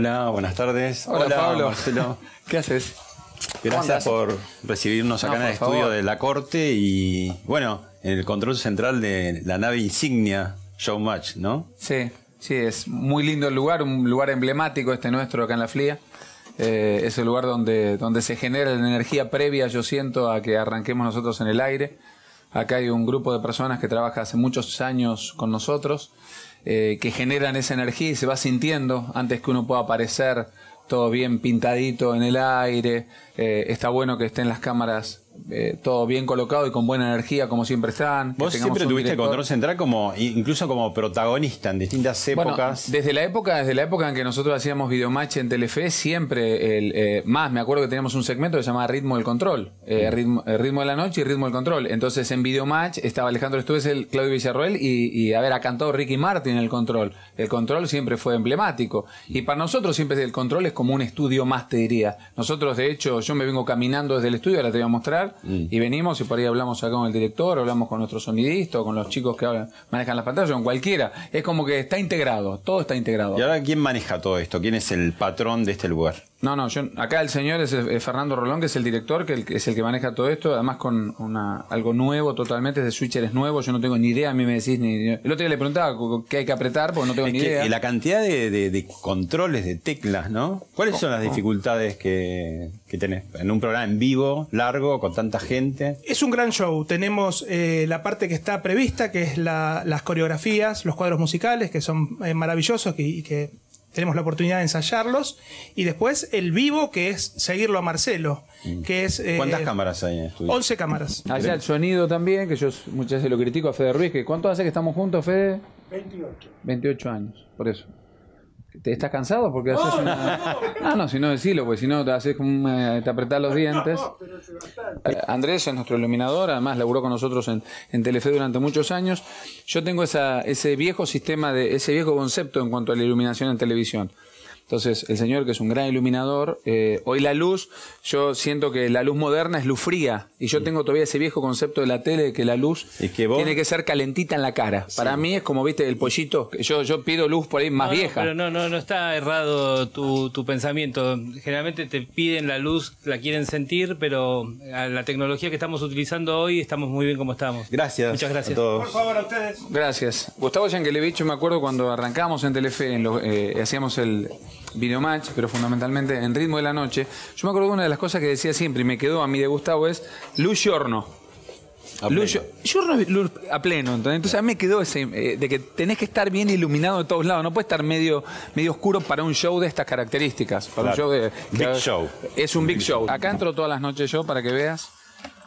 Hola, buenas tardes. Hola, Pablo. Marcelo. ¿Qué haces? Gracias por recibirnos acá No, en el estudio favor. de la corte y, bueno, en el control central de la nave insignia Showmatch, ¿no? Sí, sí, es muy lindo el lugar, un lugar emblemático este nuestro acá en la Flia. Eh, es el lugar donde, donde se genera la energía previa, yo siento, a que arranquemos nosotros en el aire. Acá hay un grupo de personas que trabaja hace muchos años con nosotros, eh, que generan esa energía y se va sintiendo antes que uno pueda aparecer todo bien pintadito en el aire. Eh, está bueno que estén las cámaras eh, todo bien colocado y con buena energía como siempre están. Vos siempre tuviste director. control central como, incluso como protagonista en distintas Bueno, épocas. desde la época, desde la época en que nosotros hacíamos videomatch en Telefe, siempre el, eh, más me acuerdo que teníamos un segmento que se llamaba Ritmo del Control, eh, ritmo, eh, ritmo de la noche y Ritmo del Control. Entonces en videomatch estaba Alejandro el Claudio Villarroel y, y a ver, ha cantado Ricky Martin el control. El control siempre fue emblemático. Y para nosotros siempre el control es como un estudio más, te diría. Nosotros, de hecho, yo me vengo caminando desde el estudio, ahora te voy a mostrar, y venimos y por ahí hablamos acá con el director, hablamos con nuestro sonidista, con los chicos que hablan- manejan las pantallas, con cualquiera. Es como que está integrado, todo está integrado. ¿Y ahora quién maneja todo esto? ¿Quién es el patrón de este lugar? No, no, yo, acá el señor es, Fernando Rolón, que es el director, que, el- que es el que maneja todo esto, además con una, algo nuevo totalmente, este switcher es nuevo, yo no tengo ni idea, a mí me decís ni... El otro día le preguntaba qué hay que apretar, porque no tengo Es ni que idea. la cantidad de, de- de controles, de teclas, ¿no? ¿Cuáles son las dificultades que, que tenés en un programa en vivo, largo, con tanta gente? Es un gran show. Tenemos eh, la parte que está prevista, que es la- las coreografías, los cuadros musicales, que son eh, maravillosos que- y que tenemos la oportunidad de ensayarlos. Y después el vivo, que es seguirlo a Marcelo, que es... eh, ¿Cuántas cámaras hay en el estudio? 11 cámaras. Allá el sonido también, que yo muchas veces lo critico a Fede Ruiz, que ¿cuánto hace que estamos juntos, Fede? 28. 28 años, por eso. ¿Te estás cansado? Porque haces una... No, no, si no decilo, porque si no te haces como eh, te apretás los dientes. Eh, Andrés es nuestro iluminador, además laburó con nosotros en, en Telefe durante muchos años. Yo tengo esa, ese viejo sistema, de ese viejo concepto en cuanto a la iluminación en televisión. Entonces, el señor, que es un gran iluminador, eh, hoy la luz, yo siento que la luz moderna es luz fría. Y yo tengo todavía ese viejo concepto de la tele de que la luz Es que vos- tiene que ser calentita en la cara. Para mí es como, viste, el pollito. que Yo, yo pido luz por ahí más No, no, vieja. pero no, no, no está errado tu, tu pensamiento. Generalmente te piden la luz, la quieren sentir, pero a la tecnología que estamos utilizando hoy estamos muy bien como estamos. Gracias. Muchas gracias. A todos. Por favor, a ustedes. Gracias. Gustavo Yankelevich, me acuerdo cuando arrancamos en Telefe, en lo- eh, hacíamos el videomatch, pero fundamentalmente en ritmo de la noche. Yo me acuerdo de una de las cosas que decía siempre y me quedó a mí de Gustavo es luz giorno. A giorno es luz a pleno. ¿entendés? Entonces a mí me quedó ese eh, de que tenés que estar bien iluminado de todos lados. No puede estar medio, medio oscuro para un show de estas características. Para un show de, Big show. Es un big show. Acá entro todas las noches yo para que veas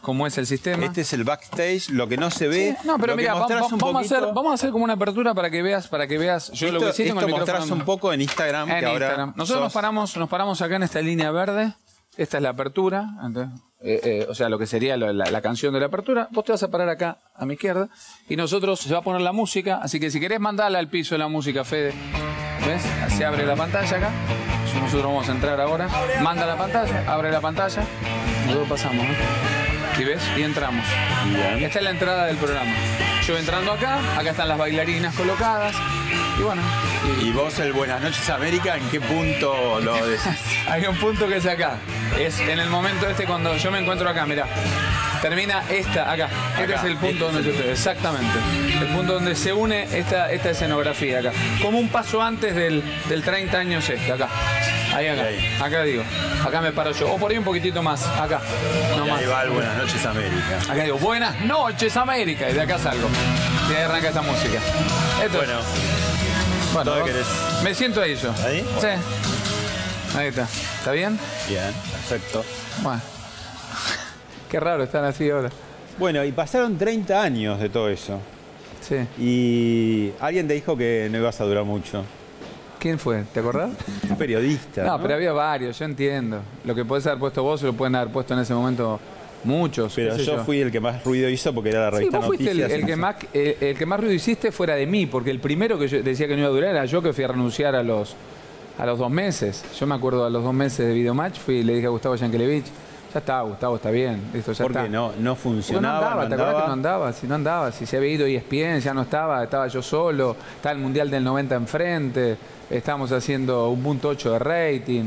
cómo es el sistema. Este es el backstage, lo que no se ve. No, pero mira, vamos, a hacer, poquito. vamos a hacer como una apertura para que veas, para que veas. Yo lo que tengo esto el mostrás micrófono- un poco en Instagram, en que ahora. Nosotros nos paramos, nos paramos acá en esta línea verde. Esta es la apertura. entonces, eh, eh, o sea, lo que sería la, la- la canción de la apertura. Vos te vas a parar acá a mi izquierda. Y nosotros se va a poner la música. Así que si querés mandarla al piso la música, Fede. ¿Ves? Se abre la pantalla acá. Nosotros vamos a entrar ahora. Manda la pantalla, abre la pantalla. Nosotros pasamos. ¿eh? ¿Y ves? Y entramos. Esta es la entrada del programa. Yo entrando acá, acá están las bailarinas colocadas. Y bueno, y- Y vos, el Buenas noches América, ¿en qué punto lo decís? hay un punto que es acá. Es en el momento este cuando yo me encuentro acá, mirá. Termina esta, acá. Este es el punto este donde yo estoy. Exactamente. El punto donde se une esta, esta escenografía acá. Como un paso antes del, del 30 años este, acá. Ahí acá. Ahí. Acá digo. Acá me paro yo. O por ahí un poquitito más. Acá. No Y más. ahí va el Buenas noches América. Acá digo, buenas noches América. Y de acá salgo. Y ahí arranca esta música. Esto es- Bueno, bueno, me siento ahí yo. ¿Ahí? Sí. Ahí está. ¿Está bien? bien, perfecto. Bueno. Qué raro están así ahora. Bueno, y pasaron 30 años de todo eso. Sí. Y alguien te dijo que no ibas a durar mucho. ¿Quién fue? ¿Te acordás? Un periodista. No, pero había varios, yo entiendo. Lo que podés haber puesto vos se lo pueden haber puesto en ese momento muchos. Pero yo, fui el que más ruido hizo porque era la Sí, revista vos fuiste el, que más, el, el que más ruido hiciste fuera de mí, porque el primero que yo decía que no iba a durar era yo que fui a renunciar a los, a los dos meses. Yo me acuerdo a los dos meses de Videomatch, fui y le dije a Gustavo Yankelevich, ya está, Gustavo, está bien, listo, ya Porque está. no, no Porque no funcionaba. andaba, no ¿te acordás que no andaba? Si no andaba, si se había ido E ESPN, ya no estaba, estaba yo solo, estaba el Mundial del 90 enfrente, estábamos haciendo un punto 8 de rating.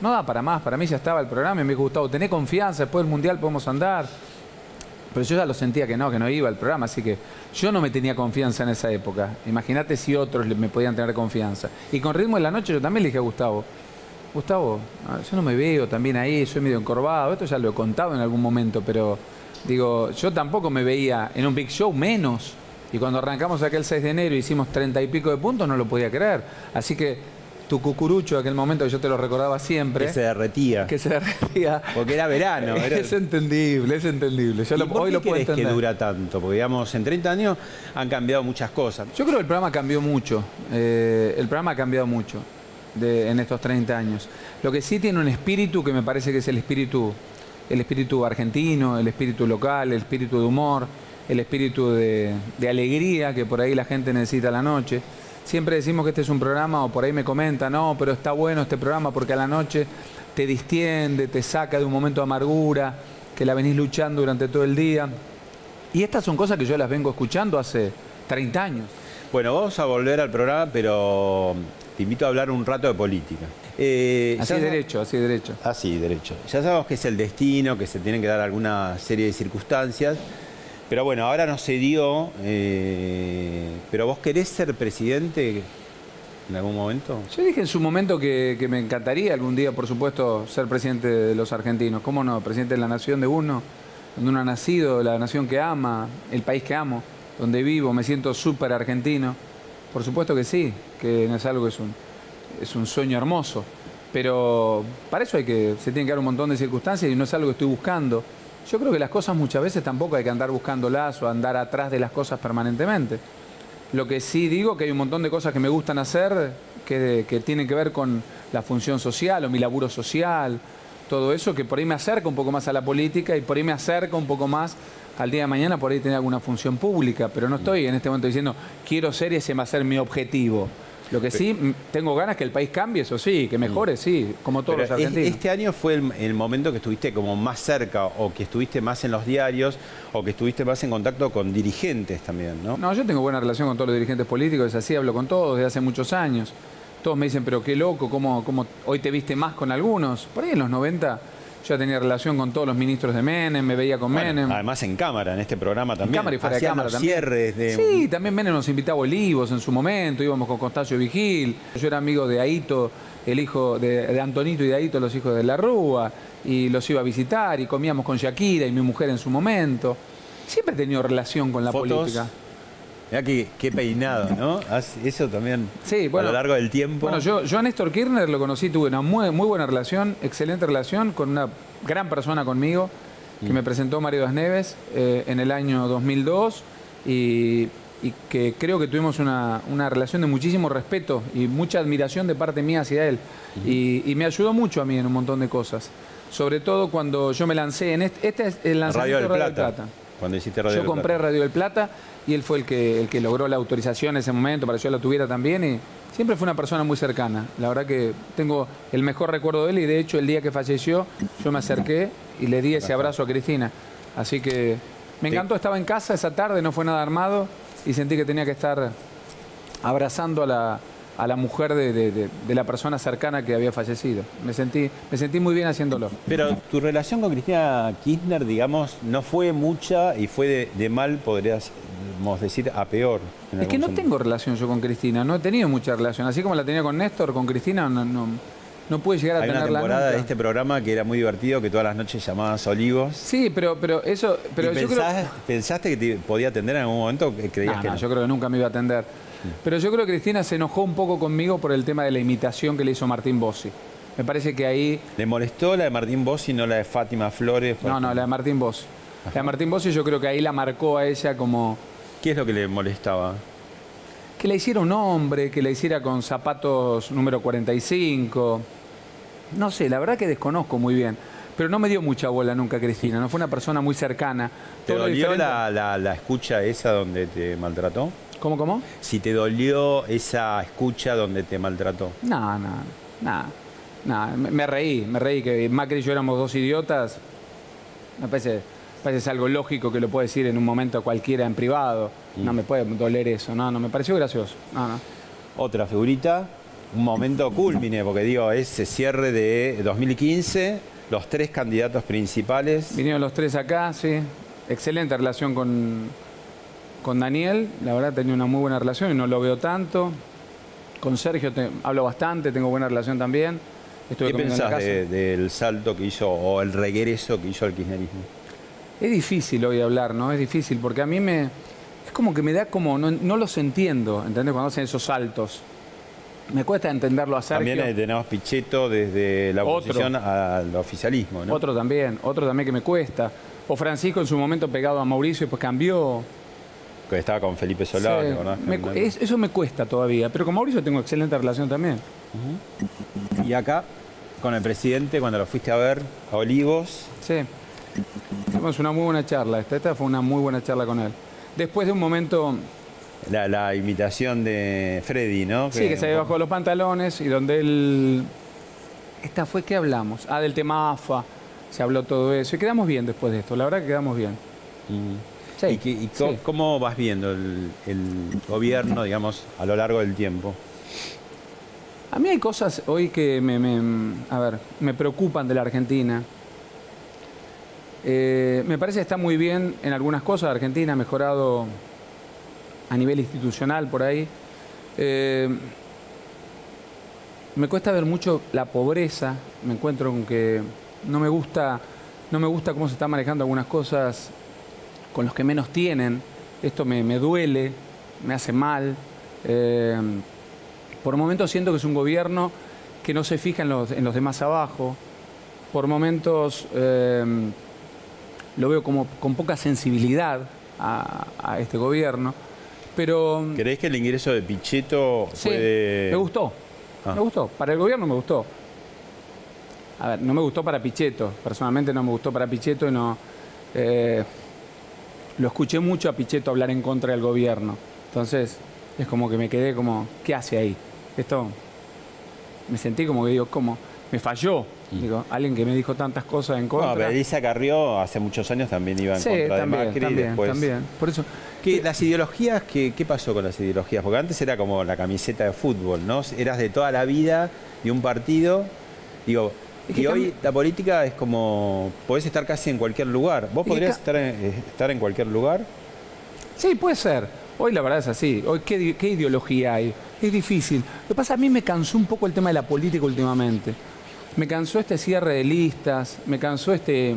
No da para más, para mí ya estaba el programa y me dijo, Gustavo, tené confianza, después del Mundial podemos andar. Pero yo ya lo sentía que no, que no iba al programa, así que yo no me tenía confianza en esa época. Imagínate si otros me podían tener confianza. Y con Ritmo de la Noche yo también le dije a Gustavo, Gustavo, ah, yo no me veo también ahí, soy medio encorvado, esto ya lo he contado en algún momento, pero digo, yo tampoco me veía en un Big Show menos. Y cuando arrancamos aquel 6 de enero hicimos treinta y pico de puntos, no lo podía creer. Así que tu cucurucho, aquel momento que yo te lo recordaba siempre, Que se derretía. que se derretía, Porque era verano. era- es entendible, es entendible. Yo ¿Y lo- por hoy qué lo puedo entender. que dura tanto? Porque digamos, en 30 años han cambiado muchas cosas. Yo creo que el programa cambió mucho. eh, el programa ha cambiado mucho en estos 30 años. Lo que sí tiene un espíritu que me parece que es el espíritu, el espíritu argentino, el espíritu local, el espíritu de humor, el espíritu de, de alegría que por ahí la gente necesita a la noche. Siempre decimos que este es un programa, o por ahí me comentan, no, pero está bueno este programa porque a la noche te distiende, te saca de un momento de amargura, que la venís luchando durante todo el día. Y estas son cosas que yo las vengo escuchando hace 30 años. Bueno, vamos a volver al programa, pero te invito a hablar un rato de política. Eh, Así es derecho, así es derecho. Así, derecho. Ya sabemos que es el destino, que se tienen que dar alguna serie de circunstancias. Pero bueno, ahora no se dio. eh, pero vos querés ser presidente en algún momento. Yo dije en su momento que, que me encantaría algún día, por supuesto, ser presidente de los argentinos. ¿Cómo no? Presidente de la nación de uno, donde uno ha nacido, la nación que ama, el país que amo, donde vivo, me siento súper argentino. Por supuesto que sí, que no es algo que es un, es un sueño hermoso. Pero para eso hay que, se tienen que dar un montón de circunstancias y no es algo que estoy buscando. Yo creo que las cosas muchas veces tampoco hay que andar buscándolas o andar atrás de las cosas permanentemente. Lo que sí digo que hay un montón de cosas que me gustan hacer que, que tienen que ver con la función social o mi laburo social, todo eso que por ahí me acerca un poco más a la política y por ahí me acerca un poco más al día de mañana por ahí tener alguna función pública, pero no estoy en este momento diciendo quiero ser y ese va a ser mi objetivo. Lo que sí, tengo ganas que el país cambie, eso sí, que mejore, sí, como todos los argentinos. este año fue el, el momento que estuviste como más cerca o que estuviste más en los diarios o que estuviste más en contacto con dirigentes también, ¿no? No, yo tengo buena relación con todos los dirigentes políticos, es así, hablo con todos desde hace muchos años. Todos me dicen, pero qué loco, ¿cómo, cómo hoy te viste más con algunos? Por ahí en los 90 yo ya tenía relación con todos los ministros de Menem, me veía con Bueno, Menem. además en cámara, en este programa En también. cámara y fuera de cámara también. cierres de... Sí, también Menem nos invitaba a Olivos en su momento, íbamos con Constacio Vigil. Yo era amigo de Aito, el hijo de, de Antonito y de Aito, los hijos de la Rúa, y los iba a visitar y comíamos con Shakira y mi mujer en su momento. Siempre he tenido relación con la Fotos. política. Mirá qué, qué peinado, ¿no? Eso también Sí, bueno. a lo largo del tiempo. Bueno, yo, yo a Néstor Kirchner lo conocí, tuve una muy, muy buena relación, excelente relación con una gran persona conmigo, que me presentó Mario Das Neves eh, en el año 2002 y, y que creo que tuvimos una, una relación de muchísimo respeto y mucha admiración de parte mía hacia él. y, y me ayudó mucho a mí en un montón de cosas. Sobre todo cuando yo me lancé en este, este es el Radio lanzamiento del de Radio Plata. del Plata. Cuando hiciste Radio Yo del compré Plata. Radio del Plata y él fue el que, el que logró la autorización en ese momento para que yo la tuviera también y siempre fue una persona muy cercana. La verdad que tengo el mejor recuerdo de él y de hecho el día que falleció yo me acerqué y le di ese abrazo a Cristina. Así que me encantó, estaba en casa esa tarde, no fue nada armado y sentí que tenía que estar abrazando a la, a la mujer de, de- de- de la persona cercana que había fallecido. Me sentí, me sentí muy bien haciéndolo. Pero tu relación con Cristina Kirchner, digamos, no fue mucha y fue de, mal, podríamos decir, a peor. Es que no tengo relación yo con Cristina, no he tenido mucha relación. Así como la tenía con Néstor, con Cristina, no, no, no pude llegar a Hay una tenerla temporada nunca. de este programa que era muy divertido, que todas las noches llamabas Olivos. Sí, pero, pero eso, pero ¿Y yo pensás- creo... pensaste que te podía atender en algún momento? que ¿Creías No, que no, no? yo creo que nunca me iba a atender. Pero yo creo que Cristina se enojó un poco conmigo por el tema de la imitación que le hizo Martín Bossi. Me parece que ahí... ¿Le molestó la de Martín Bossi y no la de Fátima Flores? No, no, la de Martín Bossi. La de Martín Bossi yo creo que ahí la marcó a ella como... ¿Qué es lo que le molestaba? que la hiciera un hombre, que la hiciera con zapatos número 45. No sé, la verdad que desconozco muy bien. Pero no me dio mucha bola nunca Cristina, no fue una persona muy cercana. ¿Te dolió la, la- la escucha esa donde te maltrató? ¿Cómo, cómo? Si te dolió esa escucha donde te maltrató. No, no, no. no. Me, reí, me reí que Macri y yo éramos dos idiotas. Me parece, parece es algo lógico que lo puede decir en un momento cualquiera en privado. No me puede doler eso, no, no, me pareció gracioso. No, no. Otra figurita, un momento culmine, porque digo, ese cierre de 2015, los tres candidatos principales. Vinieron los tres acá, sí. Excelente relación con, con Daniel. La verdad tenía una muy buena relación y no lo veo tanto. Con Sergio te- hablo bastante, tengo buena relación también. Estuve ¿Qué pensás casa. de- del salto que hizo o el regreso que hizo el kirchnerismo? Es difícil hoy hablar, ¿no? Es difícil porque a mí me. Es como que me da como. No, no los entiendo, ¿entendés? Cuando hacen esos saltos. Me cuesta entenderlo a Sergio. También tenemos Pichetto desde la Otro. oposición al oficialismo, ¿no? Otro también, otro también que me cuesta. O Francisco en su momento pegado a Mauricio y después cambió. Que estaba con Felipe Solá, Sí, es- eso me cuesta todavía. Pero con Mauricio tengo excelente relación también. Y acá, con el presidente, cuando lo fuiste a ver a Olivos, Sí. Tuvimos una muy buena charla. Esta, esta fue una muy buena charla con él. Después de un momento. la, la imitación de Freddy, ¿no? Sí, que se había bajado los pantalones y donde él... Esta fue que hablamos. Ah, del tema AFA. Se habló todo eso. Y quedamos bien después de esto. La verdad que quedamos bien. Mm. Sí, ¿Y, qué- y co- sí. cómo vas viendo el, el gobierno, digamos, a lo largo del tiempo? A mí hay cosas hoy que me, me- a ver, me preocupan de la Argentina. Eh, me parece que está muy bien en algunas cosas. Argentina ha mejorado a nivel institucional por ahí. Eh, me cuesta ver mucho la pobreza. Me encuentro con que no me gusta, no me gusta cómo se están manejando algunas cosas con los que menos tienen. Esto me, me duele, me hace mal. Eh, por momentos siento que es un gobierno que no se fija en los, en los demás abajo. Por momentos eh, lo veo como con poca sensibilidad a, a este gobierno. Pero ¿Crees que el ingreso de Pichetto sí, puede... me gustó. Ah. Me gustó. Para el gobierno me gustó. A ver, no me gustó para Pichetto. Personalmente no me gustó para Pichetto y no. eh, lo escuché mucho a Pichetto hablar en contra del gobierno. Entonces, es como que me quedé como, ¿qué hace ahí? Esto. Me sentí como que digo, ¿cómo? Me falló. Digo, alguien que me dijo tantas cosas en contra. Bueno, pero Elisa Carrió hace muchos años también iba en sí, contra también, de Macri también, después. también. Por eso. ¿Qué, las ideologías, qué, qué pasó con las ideologías? Porque antes era como la camiseta de fútbol, ¿no? Eras de toda la vida de un partido. Digo, Es que y hoy la política es como, podés estar casi en cualquier lugar. ¿Vos podrías estar en, eh, estar en cualquier lugar? Sí, puede ser. Hoy la verdad es así. Hoy, ¿qué, qué ideología hay? Es difícil. Lo que pasa, a mí me cansó un poco el tema de la política últimamente. Me cansó este cierre de listas, me cansó este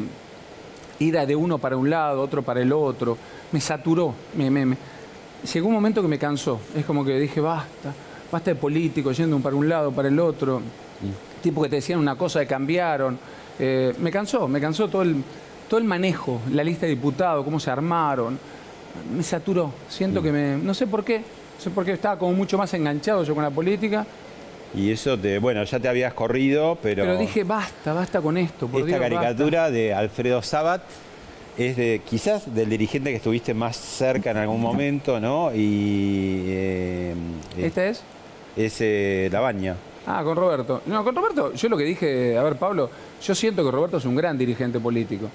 ir a de uno para un lado, otro para el otro. Me saturó. Me, me- me- Llegó un momento que me cansó. Es como que dije, basta, basta de políticos yendo para un lado, para el otro. Tipo que te decían una cosa y cambiaron. Eh, me cansó, me cansó todo el, todo el manejo, la lista de diputados, cómo se armaron. Me saturó. Siento que me. No sé por qué. No sé por qué estaba como mucho más enganchado yo con la política. Y eso te, bueno, ya te habías corrido, pero, Pero, dije, basta, basta con esto. Por esta Dios, basta". caricatura de Alfredo Sabat es de quizás del dirigente que estuviste más cerca en algún momento, ¿no? Y eh, ¿Esta es? es eh, La Baña. Ah, con Roberto. No, con Roberto, yo lo que dije, a ver, Pablo, yo siento que Roberto es un gran dirigente político.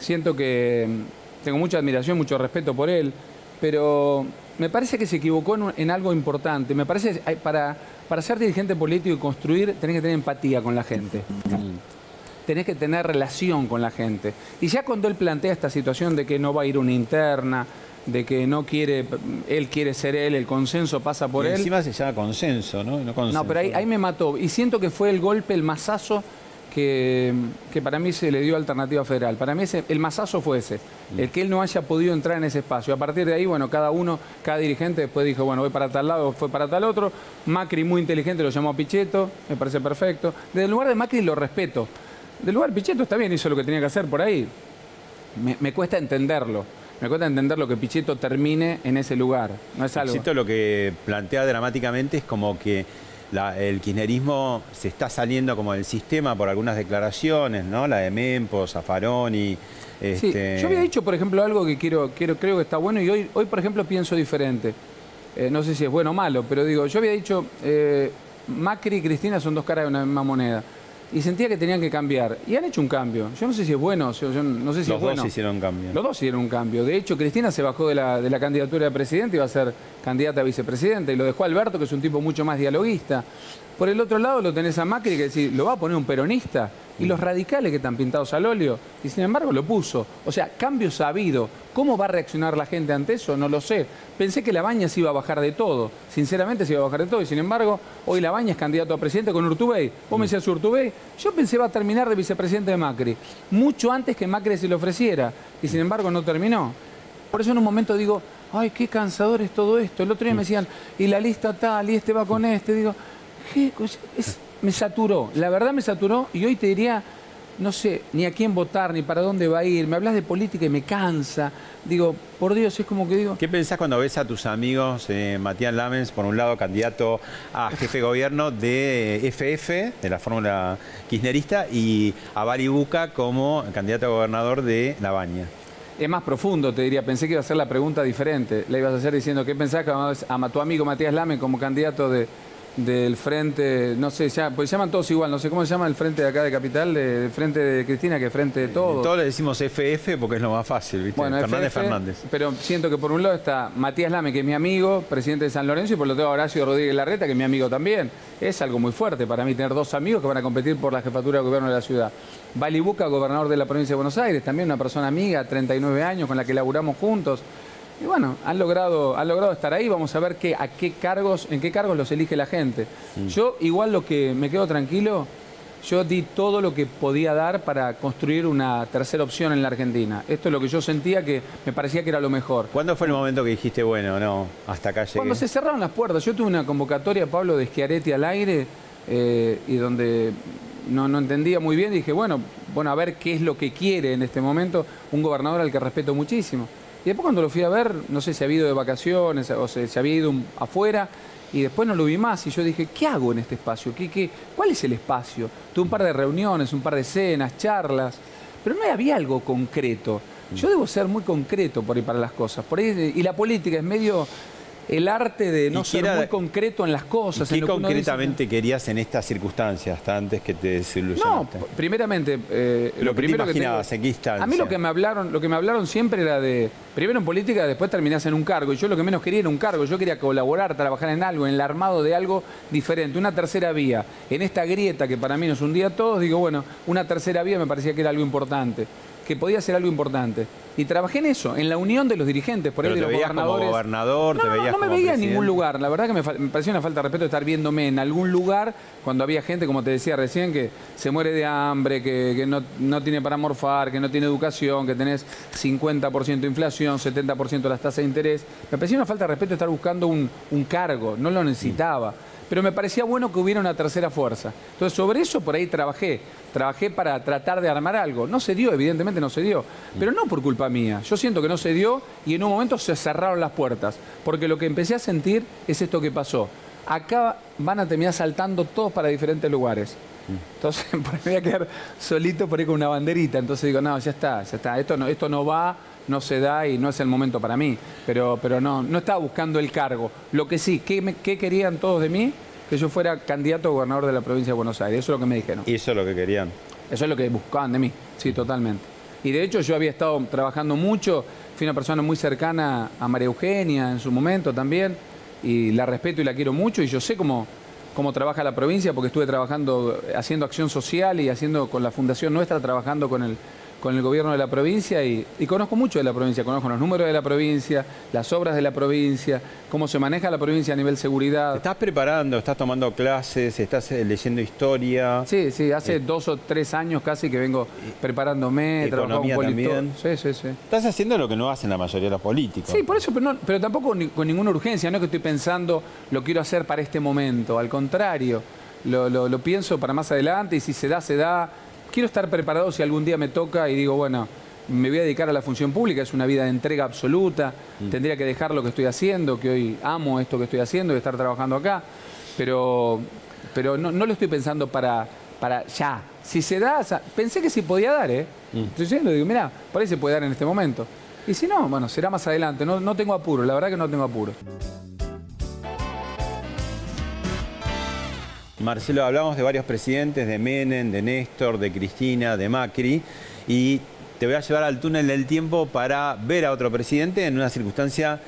Siento que mm, tengo mucha admiración, mucho respeto por él, pero me parece que se equivocó en, algo importante. Me parece que hay- para, para ser dirigente político y construir, tenés que tener empatía con la gente. Tenés que tener relación con la gente. Y ya cuando él plantea esta situación de que no va a ir una interna, de que no quiere, él quiere ser él, el consenso pasa por y él. encima se llama consenso, ¿no? No, consenso. No, pero ahí, ahí me mató. Y siento que fue el golpe, el masazo que, que para mí se le dio Alternativa Federal. Para mí ese, el masazo fue ese. El que él no haya podido entrar en ese espacio. A partir de ahí, bueno, cada uno, cada dirigente después dijo, bueno, voy para tal lado, fue para tal otro. Macri, muy inteligente, lo llamó a Pichetto, me parece perfecto. Desde el lugar de Macri lo respeto. Del lugar Pichetto está bien, hizo lo que tenía que hacer por ahí. Me, me cuesta entenderlo. Me cuesta entender lo que Pichetto termine en ese lugar. No es algo. Pichetto lo que plantea dramáticamente es como que el kirchnerismo se está saliendo como del sistema por algunas declaraciones, ¿no? La de Mempo, Zaffaroni. Este... yo había dicho, por ejemplo, algo que quiero, quiero, creo que está bueno y hoy, hoy por ejemplo, pienso diferente. Eh, no sé si es bueno o malo, pero digo, yo había dicho, eh, Macri y Cristina son dos caras de una misma moneda y sentía que tenían que cambiar. Y han hecho un cambio. Yo no sé si es bueno, yo no sé si Los es bueno. dos hicieron un cambio. Los dos hicieron un cambio. De hecho, Cristina se bajó de la, de la candidatura de presidente y va a ser candidata a vicepresidente. Y lo dejó Alberto, que es un tipo mucho más dialoguista. Por el otro lado lo tenés a Macri, que decir, lo va a poner un peronista. Y los radicales que están pintados al óleo. Y sin embargo lo puso. O sea, cambio sabido. ¿Cómo va a reaccionar la gente ante eso? No lo sé. Pensé que la baña se iba a bajar de todo. Sinceramente se iba a bajar de todo. Y sin embargo, hoy la baña es candidato a presidente con Urtubey. Vos me decías Urtubey. Yo pensé va a terminar de vicepresidente de Macri. Mucho antes que Macri se lo ofreciera. Y sin embargo no terminó. Por eso en un momento digo, ay, qué cansador es todo esto. El otro día me decían, y la lista tal, y este va con este. Digo, ¿qué? Es, me saturó, la verdad me saturó y hoy te diría, no sé ni a quién votar, ni para dónde va a ir, me hablas de política y me cansa. Digo, por Dios, es como que digo... ¿Qué pensás cuando ves a tus amigos, eh, Matías Lamens, por un lado candidato a jefe de gobierno de FF, de la fórmula kirchnerista, y a Bari Buca como candidato a gobernador de La Baña? Es más profundo, te diría. Pensé que iba a ser la pregunta diferente. La ibas a hacer diciendo, ¿qué pensás que a tu amigo Matías Lamens como candidato de del frente, no sé, ya, pues se llaman todos igual, no sé cómo se llama el frente de acá de Capital, del frente de Cristina, que frente de todos. Todos le decimos FF porque es lo más fácil, ¿viste? Bueno, Fernández Fernández. Pero siento que por un lado está Matías Lame, que es mi amigo, presidente de San Lorenzo, y por lo otro Horacio Rodríguez Larreta, que es mi amigo también. Es algo muy fuerte para mí tener dos amigos que van a competir por la jefatura de gobierno de la ciudad. Balibuca, gobernador de la provincia de Buenos Aires, también una persona amiga, 39 años, con la que laburamos juntos. Y bueno, han logrado, han logrado estar ahí. Vamos a ver qué, a qué cargos, en qué cargos los elige la gente. Mm. Yo, igual lo que me quedo tranquilo, yo di todo lo que podía dar para construir una tercera opción en la Argentina. Esto es lo que yo sentía que me parecía que era lo mejor. ¿Cuándo fue el momento que dijiste, bueno, no, hasta acá llegué? Cuando se cerraron las puertas. Yo tuve una convocatoria, Pablo, de Schiaretti al aire, eh, y donde no, no, entendía muy bien, dije, bueno, bueno, a ver qué es lo que quiere en este momento un gobernador al que respeto muchísimo. Y después cuando lo fui a ver, no sé si había ido de vacaciones o se, había ido afuera, y después no lo vi más y yo dije, ¿qué hago en este espacio? ¿Qué, qué, cuál es el espacio? Tuve un par de reuniones, un par de cenas, charlas, pero no había algo concreto. Yo debo ser muy concreto por ahí para las cosas. Por ahí, y la política es medio el arte de no ser muy concreto en las cosas. ¿Qué concretamente querías en estas circunstancias, hasta antes que te desilusionaste? No, primeramente, eh, lo, primero que imaginabas, ¿en qué A mí lo que me hablaron, lo que me hablaron siempre era de, primero en política, después terminás en un cargo. Y yo lo que menos quería era un cargo. Yo quería colaborar, trabajar en algo, en el armado de algo diferente, una tercera vía. En esta grieta que para mí nos hundía a todos, digo, bueno, una tercera vía me parecía que era algo importante que podía ser algo importante. Y trabajé en eso, en la unión de los dirigentes, por eso de los gobernadores. Como gobernador, no, te no, me veía en ningún lugar. La verdad que me, parecía una falta de respeto estar viéndome en algún lugar cuando había gente, como te decía recién, que se muere de hambre, que, no, tiene para morfar, que no tiene educación, que tenés 50% de inflación, 70% de las tasas de interés. Me parecía una falta de respeto estar buscando un, un cargo, no lo necesitaba pero me parecía bueno que hubiera una tercera fuerza. Entonces, sobre eso por ahí trabajé. Trabajé para tratar de armar algo. No se dio, evidentemente no se dio, pero no por culpa mía. Yo siento que no se dio y en un momento se cerraron las puertas, porque lo que empecé a sentir es esto que pasó. Acá van a terminar saltando todos para diferentes lugares. Entonces, por ahí me voy a quedar solito por ahí con una banderita. Entonces digo, no, ya está, ya está. Esto no, esto no va, no se da y no es el momento para mí. Pero, pero no, no estaba buscando el cargo. Lo que sí, ¿qué, ¿qué querían todos de mí? Que yo fuera candidato a gobernador de la provincia de Buenos Aires. Eso es lo que me dijeron. ¿Y eso es lo que querían? Eso es lo que buscaban de mí, sí, totalmente. Y de hecho yo había estado trabajando mucho, fui una persona muy cercana a María Eugenia en su momento también, y la respeto y la quiero mucho, y yo sé cómo, cómo trabaja la provincia, porque estuve trabajando, haciendo acción social y haciendo con la fundación nuestra, trabajando con el con el gobierno de la provincia y, conozco mucho de la provincia, conozco los números de la provincia, las obras de la provincia, cómo se maneja la provincia a nivel seguridad. ¿Estás preparando, estás tomando clases, estás eh, leyendo historia? Sí, sí, hace eh, dos o tres años casi que vengo preparándome, trabajando con también. Sí, sí, sí. Estás haciendo lo que no hacen la mayoría de los políticos. Sí, por eso, pero, pero tampoco con ninguna urgencia, no es que estoy pensando lo quiero hacer para este momento, al contrario, lo, lo pienso para más adelante y si se da, se da quiero estar preparado si algún día me toca y digo, bueno, me voy a dedicar a la función pública, es una vida de entrega absoluta, Mm. tendría que dejar lo que estoy haciendo, que hoy amo esto que estoy haciendo y estar trabajando acá, pero, pero no, no lo estoy pensando para, para ya. Si se da, pensé que sí podía dar, ¿eh? Mm. Estoy yendo, digo, mira, por ahí se puede dar en este momento. Y si no, bueno, será más adelante, no, no tengo apuro, la verdad que no tengo apuro. Marcelo, hablamos de varios presidentes, de Menem, de Néstor, de Cristina, de Macri, y te voy a llevar al túnel del tiempo para ver a otro presidente en una circunstancia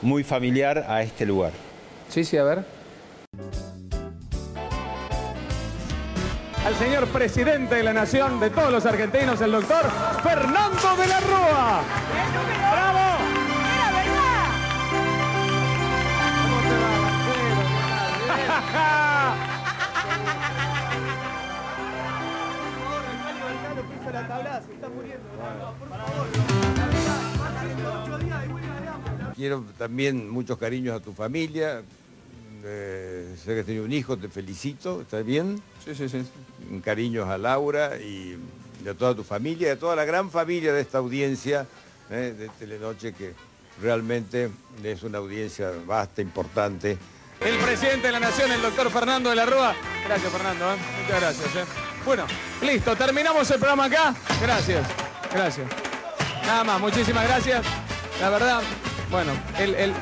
muy familiar a este lugar. Sí, sí, a ver. al señor presidente de la nación de todos los argentinos, el doctor Fernando de la Rúa. ¡Bravo! Quiero también muchos cariños a tu familia. Eh, sé que has tenido un hijo, te felicito, ¿está bien? Sí, sí, sí. Cariños a Laura y a toda tu familia, y a toda la gran familia de esta audiencia eh, de Telenoche, que realmente es una audiencia vasta, importante. El presidente de la nación, el doctor Fernando de la Rúa. Gracias, Fernando. ¿eh? Muchas gracias. Bueno, listo. Terminamos el programa acá. Gracias. Gracias. Nada más. Muchísimas gracias. La verdad, bueno, el, el-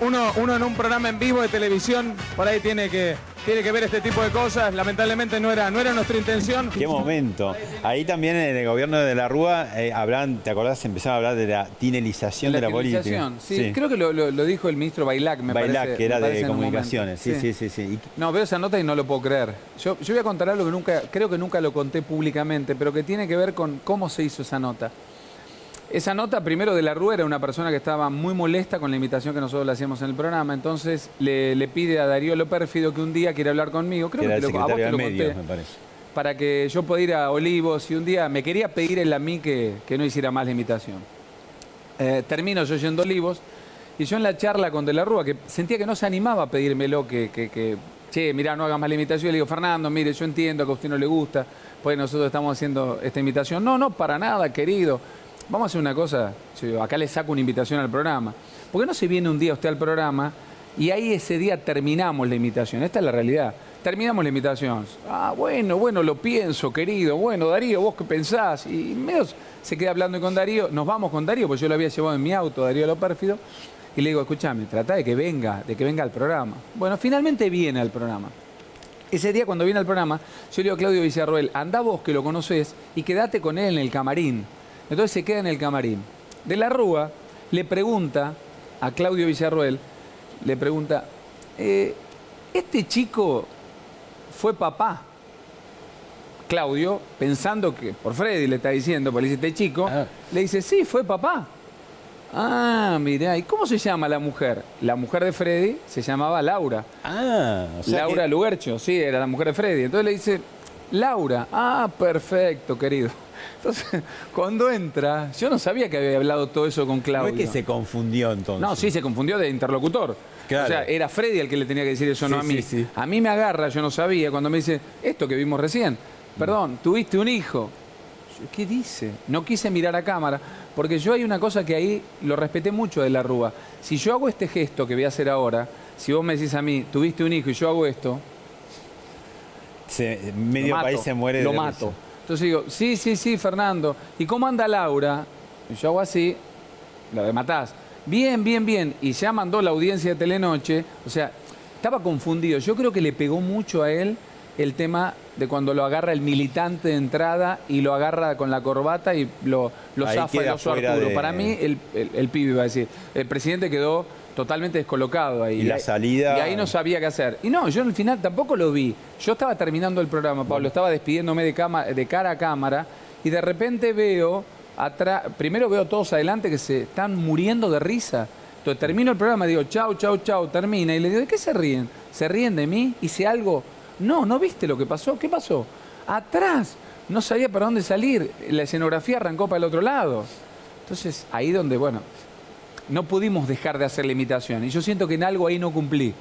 uno, uno en un programa en vivo de televisión, por ahí tiene que, tiene que ver este tipo de cosas. Lamentablemente no era, no era nuestra intención. Qué momento. Ahí también en el gobierno de la Rúa eh, hablan, ¿te acordás? Empezaron a hablar de la tinelización de la política. tinelización, Sí, creo que lo, lo- lo dijo el ministro Bailac, me Bailac, parece. que era de comunicaciones. Sí, sí, sí, sí. No, veo esa nota y no lo puedo creer. Yo, yo voy a contar algo que nunca, creo que nunca lo conté públicamente, pero que tiene que ver con cómo se hizo esa nota. Esa nota, primero de la Rúa, era una persona que estaba muy molesta con la invitación que nosotros le hacíamos en el programa. Entonces le, le pide a Darío Lopérfido que un día quiere hablar conmigo. Creo que que lo- a vos te lo conté me parece. para que yo pueda ir a Olivos y un día me quería pedir él a mí que, que no hiciera más la invitación. Eh, termino yo yendo a Olivos y yo en la charla con De la Rúa, que sentía que no se animaba a pedírmelo, que, que, que, che, mirá, no hagas más la invitación, le digo, Fernando, mire, yo entiendo que a usted no le gusta, pues nosotros estamos haciendo esta invitación. No, no, para nada, querido. Vamos a hacer una cosa, acá le saco una invitación al programa. ¿Por qué no se viene un día usted al programa y ahí ese día terminamos la invitación? Esta es la realidad. Terminamos la invitación. Ah, bueno, bueno, lo pienso, querido. Bueno, Darío, ¿vos qué pensás? Y medio se queda hablando con Darío. Nos vamos con Darío, porque yo lo había llevado en mi auto, Darío lo pérfido. Y le digo, escúchame, trata de que venga, de que venga al programa. Bueno, finalmente viene al programa. Ese día cuando viene al programa, yo le digo a Claudio Villarroel, anda vos que lo conoces y quédate con él en el camarín. Entonces se queda en el camarín. De la Rúa le pregunta a Claudio Villarroel, le pregunta, eh, ¿este chico fue papá? Claudio, pensando que por Freddy le está diciendo, porque le dice, este chico, Ah. le dice, sí, fue papá. Ah, mirá, ¿y cómo se llama la mujer? La mujer de Freddy se llamaba Laura. Ah, o sea Laura que- Lugercho, sí, era la mujer de Freddy. Entonces le dice, Laura, ah, perfecto, querido. Entonces, cuando entra, yo no sabía que había hablado todo eso con no Claudio. es que se confundió entonces. No, sí, se confundió de interlocutor. Claro. O sea, era Freddy el que le tenía que decir eso, no a mí. sí, sí. A mí me agarra, yo no sabía, cuando me dice, esto que vimos recién, perdón, tuviste un hijo. ¿Qué dice? No quise mirar a cámara, porque yo hay una cosa que ahí lo respeté mucho de la Rúa. Si yo hago este gesto que voy a hacer ahora, si vos me decís a mí, tuviste un hijo y yo hago esto, Se- medio lo mato, país se muere Lo de mato. risa. Entonces digo, sí, sí, sí, Fernando. ¿Y cómo anda Laura? Y yo hago así, la matás. Bien, bien, bien. Y ya mandó la audiencia de Telenoche. O sea, estaba confundido. Yo creo que le pegó mucho a él el tema de cuando lo agarra el militante de entrada y lo agarra con la corbata y lo, lo Ahí zafa el queda oso fuera Arturo. de- Para mí, el, el- el pibe iba a decir. El presidente quedó totalmente descolocado ahí. Y la salida- Y ahí no sabía qué hacer. Y no, yo al final tampoco lo vi. Yo estaba terminando el programa, Pablo, estaba despidiéndome de, cama- de cara a cámara y de repente veo atrás, primero veo todos adelante que se están muriendo de risa. Entonces termino el programa, digo, chau, chau, chau, termina. Y le digo, ¿de qué se ríen? ¿Se ríen de mí? Hice algo. No, ¿no viste lo que pasó? ¿Qué pasó? Atrás. No sabía para dónde salir. La escenografía arrancó para el otro lado. Entonces, ahí donde, bueno, no pudimos dejar de hacer la imitación. Y yo siento que en algo ahí no cumplí.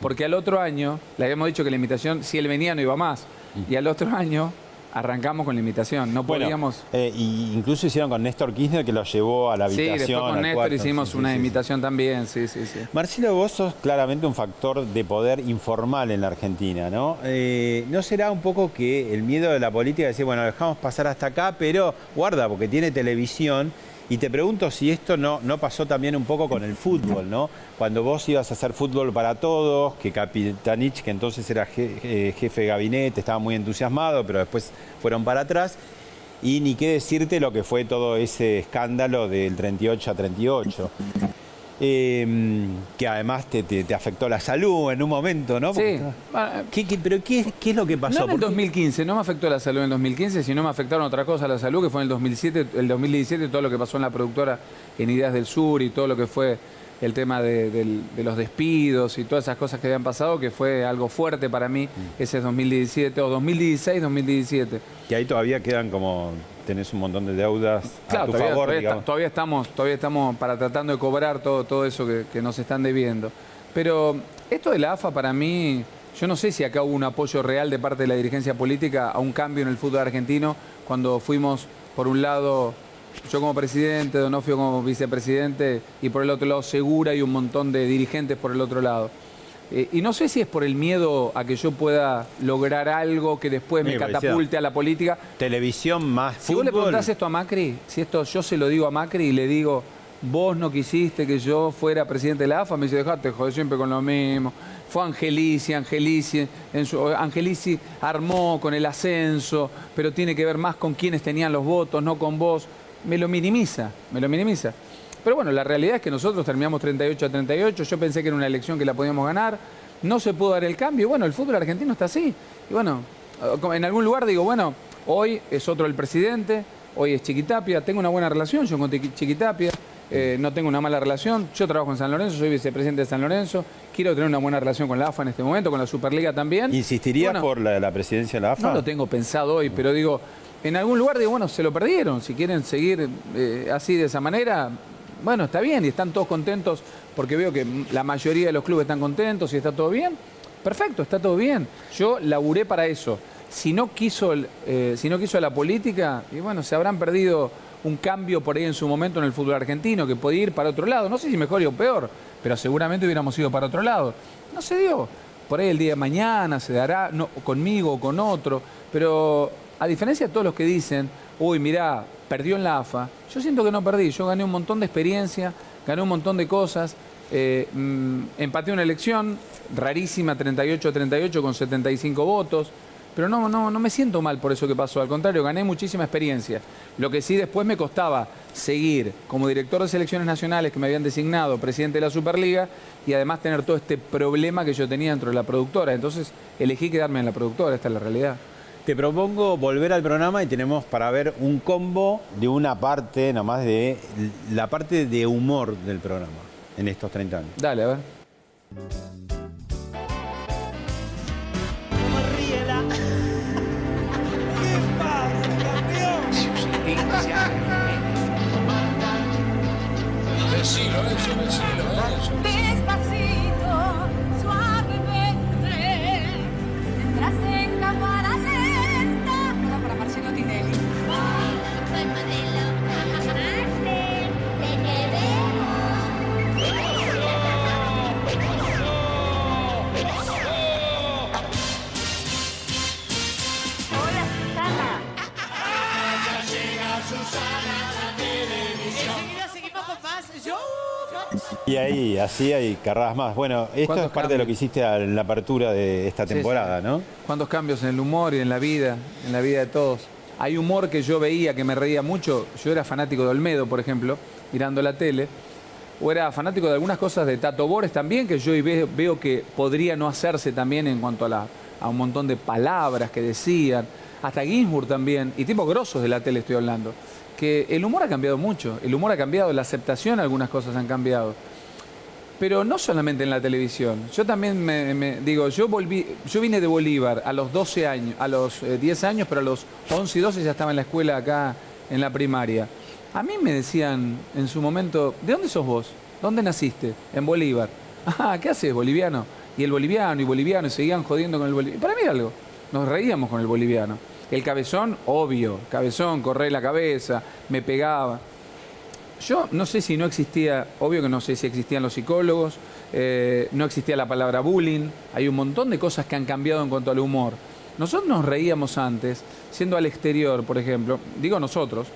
Porque al otro año, le habíamos dicho que la imitación, si él venía, no iba más. Y al otro año, arrancamos con la invitación. No Bueno, podíamos. eh, y incluso hicieron con Néstor Kirchner que lo llevó a la Sí, habitación. después con Néstor cuarto. hicimos Sí, sí, una sí, sí. invitación también, sí, sí, sí. Marcelo, vos sos claramente un factor de poder informal en la Argentina, ¿no? Eh, ¿No será un poco que el miedo de la política de decir, bueno, dejamos pasar hasta acá, pero guarda, porque tiene televisión? Y te pregunto si esto no, no pasó también un poco con el fútbol, ¿no? Cuando vos ibas a hacer fútbol para todos, que Capitanich, que entonces era eh, jefe de gabinete, estaba muy entusiasmado, pero después fueron para atrás. Y ni qué decirte lo que fue todo ese escándalo del 38 a 38. Eh, que además te, te- te afectó la salud en un momento, ¿no? Porque Sí. estaba- Bueno, ¿Qué- qué- pero qué, qué es lo que pasó? No en el ¿Por qué? 2015, no me afectó la salud en el 2015, sino me afectaron otra cosa la salud, que fue en el 2007, el 2017, todo lo que pasó en la productora en Ideas del Sur y todo lo que fue el tema de, los despidos y todas esas cosas que habían pasado, que fue algo fuerte para mí Mm. ese 2017, o 2016, 2017. Que ahí todavía quedan como, tenés un montón de deudas Claro, a tu todavía, favor, todavía digamos. está- todavía estamos, todavía estamos para tratando de cobrar todo, todo eso que, que nos están debiendo. Pero esto de la AFA para mí, yo no sé si acá hubo un apoyo real de parte de la dirigencia política a un cambio en el fútbol argentino cuando fuimos, por un lado, yo como presidente, Donofrio como vicepresidente, y por el otro lado Segura y un montón de dirigentes por el otro lado. Eh, y no sé si es por el miedo a que yo pueda lograr algo que después me catapulte a la política. Televisión más Si vos le preguntás esto a Macri, si esto yo se lo digo a Macri y le digo, vos no quisiste que yo fuera presidente de la AFA, me dice, dejate, joder, siempre con lo mismo. Fue Angelici, Angelici, en su, Angelici armó con el ascenso, pero tiene que ver más con quienes tenían los votos, no con vos. Me lo minimiza, me lo minimiza. Pero bueno, la realidad es que nosotros terminamos 38 a 38, yo pensé que era una elección que la podíamos ganar, no se pudo dar el cambio, y bueno, el fútbol argentino está así. Y bueno, en algún lugar digo, bueno, hoy es otro el presidente, hoy es Chiquitapia, tengo una buena relación yo con Chiquitapia, eh, no tengo una mala relación, yo trabajo en San Lorenzo, soy vicepresidente de San Lorenzo, quiero tener una buena relación con la AFA en este momento, con la Superliga también. ¿Insistiría Bueno, por la, la presidencia de la AFA? no lo tengo pensado hoy, pero digo, en algún lugar digo, bueno, se lo perdieron. Si quieren seguir eh, así de esa manera, bueno, está bien y están todos contentos porque veo que la mayoría de los clubes están contentos y está todo bien. Perfecto, está todo bien. Yo laburé para eso. Si no quiso, eh, si no quiso la política, y bueno, se habrán perdido un cambio por ahí en su momento en el fútbol argentino que podía ir para otro lado. No sé si mejor o peor, pero seguramente hubiéramos ido para otro lado. No se dio. Por ahí el día de mañana se dará, no, conmigo o con otro, pero a diferencia de todos los que dicen, uy, mirá, perdió en la AFA, yo siento que no perdí, yo gané un montón de experiencia, gané un montón de cosas, eh, mm, empaté una elección rarísima, 38-38 con 75 votos, pero no, no, no me siento mal por eso que pasó, al contrario, gané muchísima experiencia. Lo que sí después me costaba seguir como director de selecciones nacionales que me habían designado presidente de la Superliga y además tener todo este problema que yo tenía dentro de la productora. Entonces elegí quedarme en la productora, esta es la realidad. Te propongo volver al programa y tenemos para ver un combo de una parte, nomás de la parte de humor del programa en estos 30 años. Dale, a ver. Despacito, Y ahí, así hay carradas más. Bueno, esto es ¿Cuántos parte de lo que hiciste en la apertura de esta temporada, sí. ¿no? Cuántos cambios en el humor y en la vida, en la vida de todos. Hay humor que yo veía que me reía mucho. Yo era fanático de Olmedo, por ejemplo, mirando la tele. O era fanático de algunas cosas de Tato Bores también, que yo ve- veo que podría no hacerse también en cuanto a, la, a un montón de palabras que decían. Hasta Ginsburg también. Y tipos grosos de la tele estoy hablando. Que el humor ha cambiado mucho. El humor ha cambiado, la aceptación, algunas cosas han cambiado. Pero no solamente en la televisión. Yo también me, digo, yo volví, yo vine de Bolívar a los 12 años, a los eh, 10 años, pero a los 11 y 12 ya estaba en la escuela acá en la primaria. A mí me decían en su momento, ¿de dónde sos vos? ¿Dónde naciste? En Bolívar. Ah, ¿qué haces, boliviano? Y el boliviano y boliviano, y seguían jodiendo con el boliviano. Para mí algo, nos reíamos con el boliviano. El cabezón, obvio, cabezón, corré la cabeza, me pegaba. Yo no sé si no existía, obvio que no sé si existían los psicólogos, eh, no existía la palabra bullying, hay un montón de cosas que han cambiado en cuanto al humor. Nosotros nos reíamos antes, siendo al exterior, por ejemplo, digo nosotros,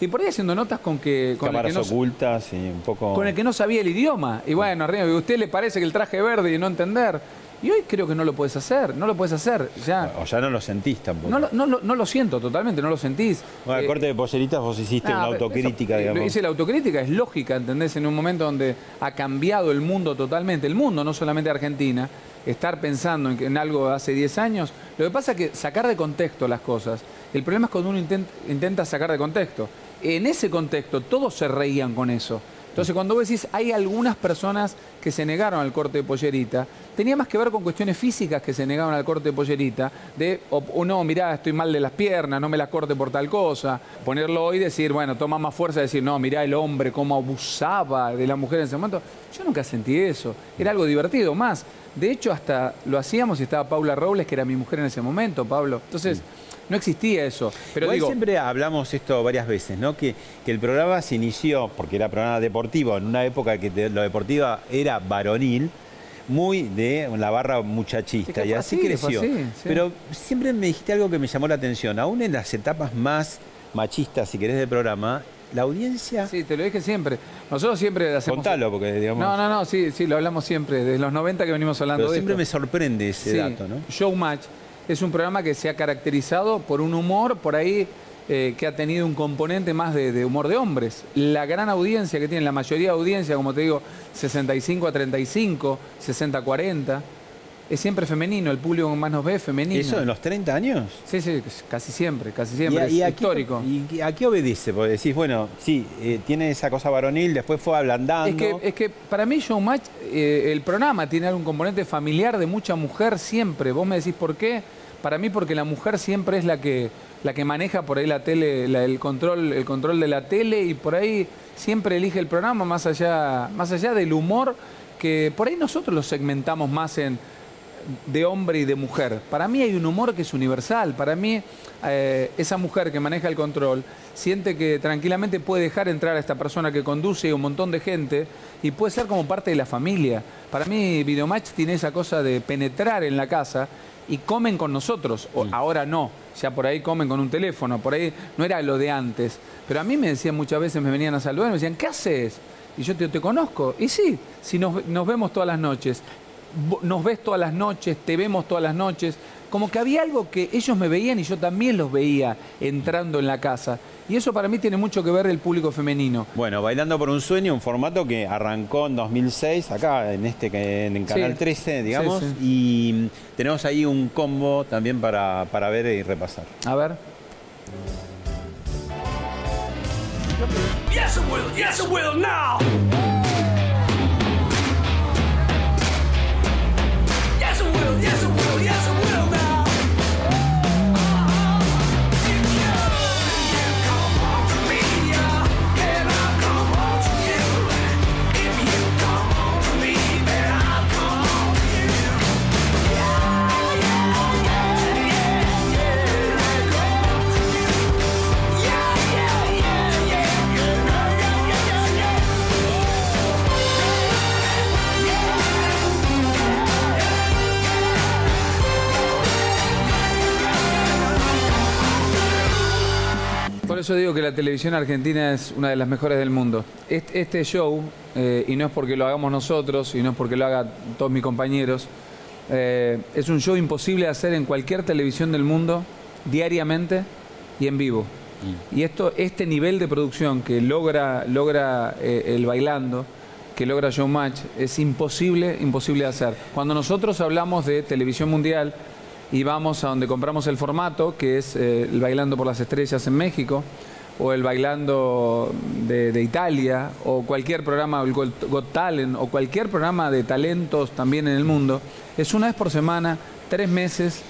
y por ahí haciendo notas con que con el Cámaras que no, ocultas y un poco... con el que no sabía el idioma. Y bueno, arriba, a usted le parece que el traje verde y no entender. Y hoy creo que no lo puedes hacer, no lo puedes hacer. Ya, O ya no lo sentís tampoco. no, lo, no, no lo siento totalmente, no lo sentís. Bueno, el Eh, corte de polleritas vos hiciste Ah, una pero autocrítica, eso, eh, digamos. Hice la autocrítica, es lógica, ¿entendés? En un momento donde ha cambiado el mundo totalmente, el mundo, no solamente Argentina, estar pensando en, en algo hace 10 años. Lo que pasa es que sacar de contexto las cosas, el problema es cuando uno intent- intenta sacar de contexto. En ese contexto, todos se reían con eso. Entonces, cuando vos decís, hay algunas personas que se negaron al corte de pollerita, tenía más que ver con cuestiones físicas que se negaron al corte de pollerita, de, o no, mirá, estoy mal de las piernas, no me las corte por tal cosa. Ponerlo hoy y decir, bueno, toma más fuerza, decir, no, mirá el hombre, cómo abusaba de la mujer en ese momento. Yo nunca sentí eso. Era algo divertido, más. De hecho, hasta lo hacíamos y estaba Paula Robles, que era mi mujer en ese momento, Pablo. Entonces, no existía eso. Pero Igual digo, siempre hablamos esto varias veces, ¿no? Que, que el programa se inició, porque era programa deportivo, en una época que te- lo deportiva era varonil, muy de la barra muchachista, Es que y así así, creció. fue así, sí. Pero siempre me dijiste algo que me llamó la atención, aún en las etapas más machistas, si querés, del programa, la audiencia... Sí, te lo dije siempre. Nosotros siempre hacemos... Contalo, porque digamos... No, no, no, sí, sí, lo hablamos siempre, desde los 90 que venimos hablando pero de siempre esto. me sorprende ese Sí, dato, ¿no? Showmatch es un programa que se ha caracterizado por un humor por ahí eh, que ha tenido un componente más de, de humor de hombres. La gran audiencia que tiene, la mayoría de audiencia, como te digo, 65 a 35, 60 a 40, es siempre femenino, el público más nos ve es femenino. ¿Eso en los 30 años? Sí, sí, casi siempre, casi ¿Y siempre, a, es y histórico. ¿Y a qué obedece? Porque decís, bueno, sí, eh, tiene esa cosa varonil, después fue ablandando. Es que, es que para mí Showmatch, eh, el programa tiene algún componente familiar de mucha mujer siempre. Vos me decís por qué. Para mí porque la mujer siempre es la que, la que maneja por ahí la tele, la- el, control, el control de la tele y por ahí siempre elige el programa más allá, más allá del humor que por ahí nosotros lo segmentamos más en de hombre y de mujer. Para mí hay un humor que es universal. Para mí eh, esa mujer que maneja el control siente que tranquilamente puede dejar entrar a esta persona que conduce y un montón de gente y puede ser como parte de la familia. Para mí Videomatch tiene esa cosa de penetrar en la casa y comen con nosotros. O, Ahora no, ya por ahí comen con un teléfono, por ahí no era lo de antes. Pero a mí me decían muchas veces, me venían a saludar, me decían, ¿qué haces? Y yo te, te conozco. Y sí, si nos, nos vemos todas las noches, nos ves todas las noches, te vemos todas las noches. Como que había algo que ellos me veían y yo también los veía entrando en la casa. Y eso para mí tiene mucho que ver el público femenino. Bueno, Bailando por un Sueño, un formato que arrancó en 2006, acá en este en Canal Sí. 13, digamos, Sí, y tenemos ahí un combo también para, para ver y repasar. A ver. Yes, I will. Yes, I will now. Yes, I will. Yes, I will. Por eso digo que la televisión argentina es una de las mejores del mundo. Este, este show, eh, y no es porque lo hagamos nosotros, y no es porque lo hagan todos mis compañeros, eh, es un show imposible de hacer en cualquier televisión del mundo, diariamente y en vivo. Y esto, este nivel de producción que logra, logra eh, el bailando, que logra Showmatch, es imposible, imposible de hacer. Cuando nosotros hablamos de televisión mundial y vamos a donde compramos el formato, que es eh, el Bailando por las Estrellas en México, o el Bailando de, de Italia, o cualquier programa, el Got Talent, o cualquier programa de talentos también en el mundo, es una vez por semana, tres meses.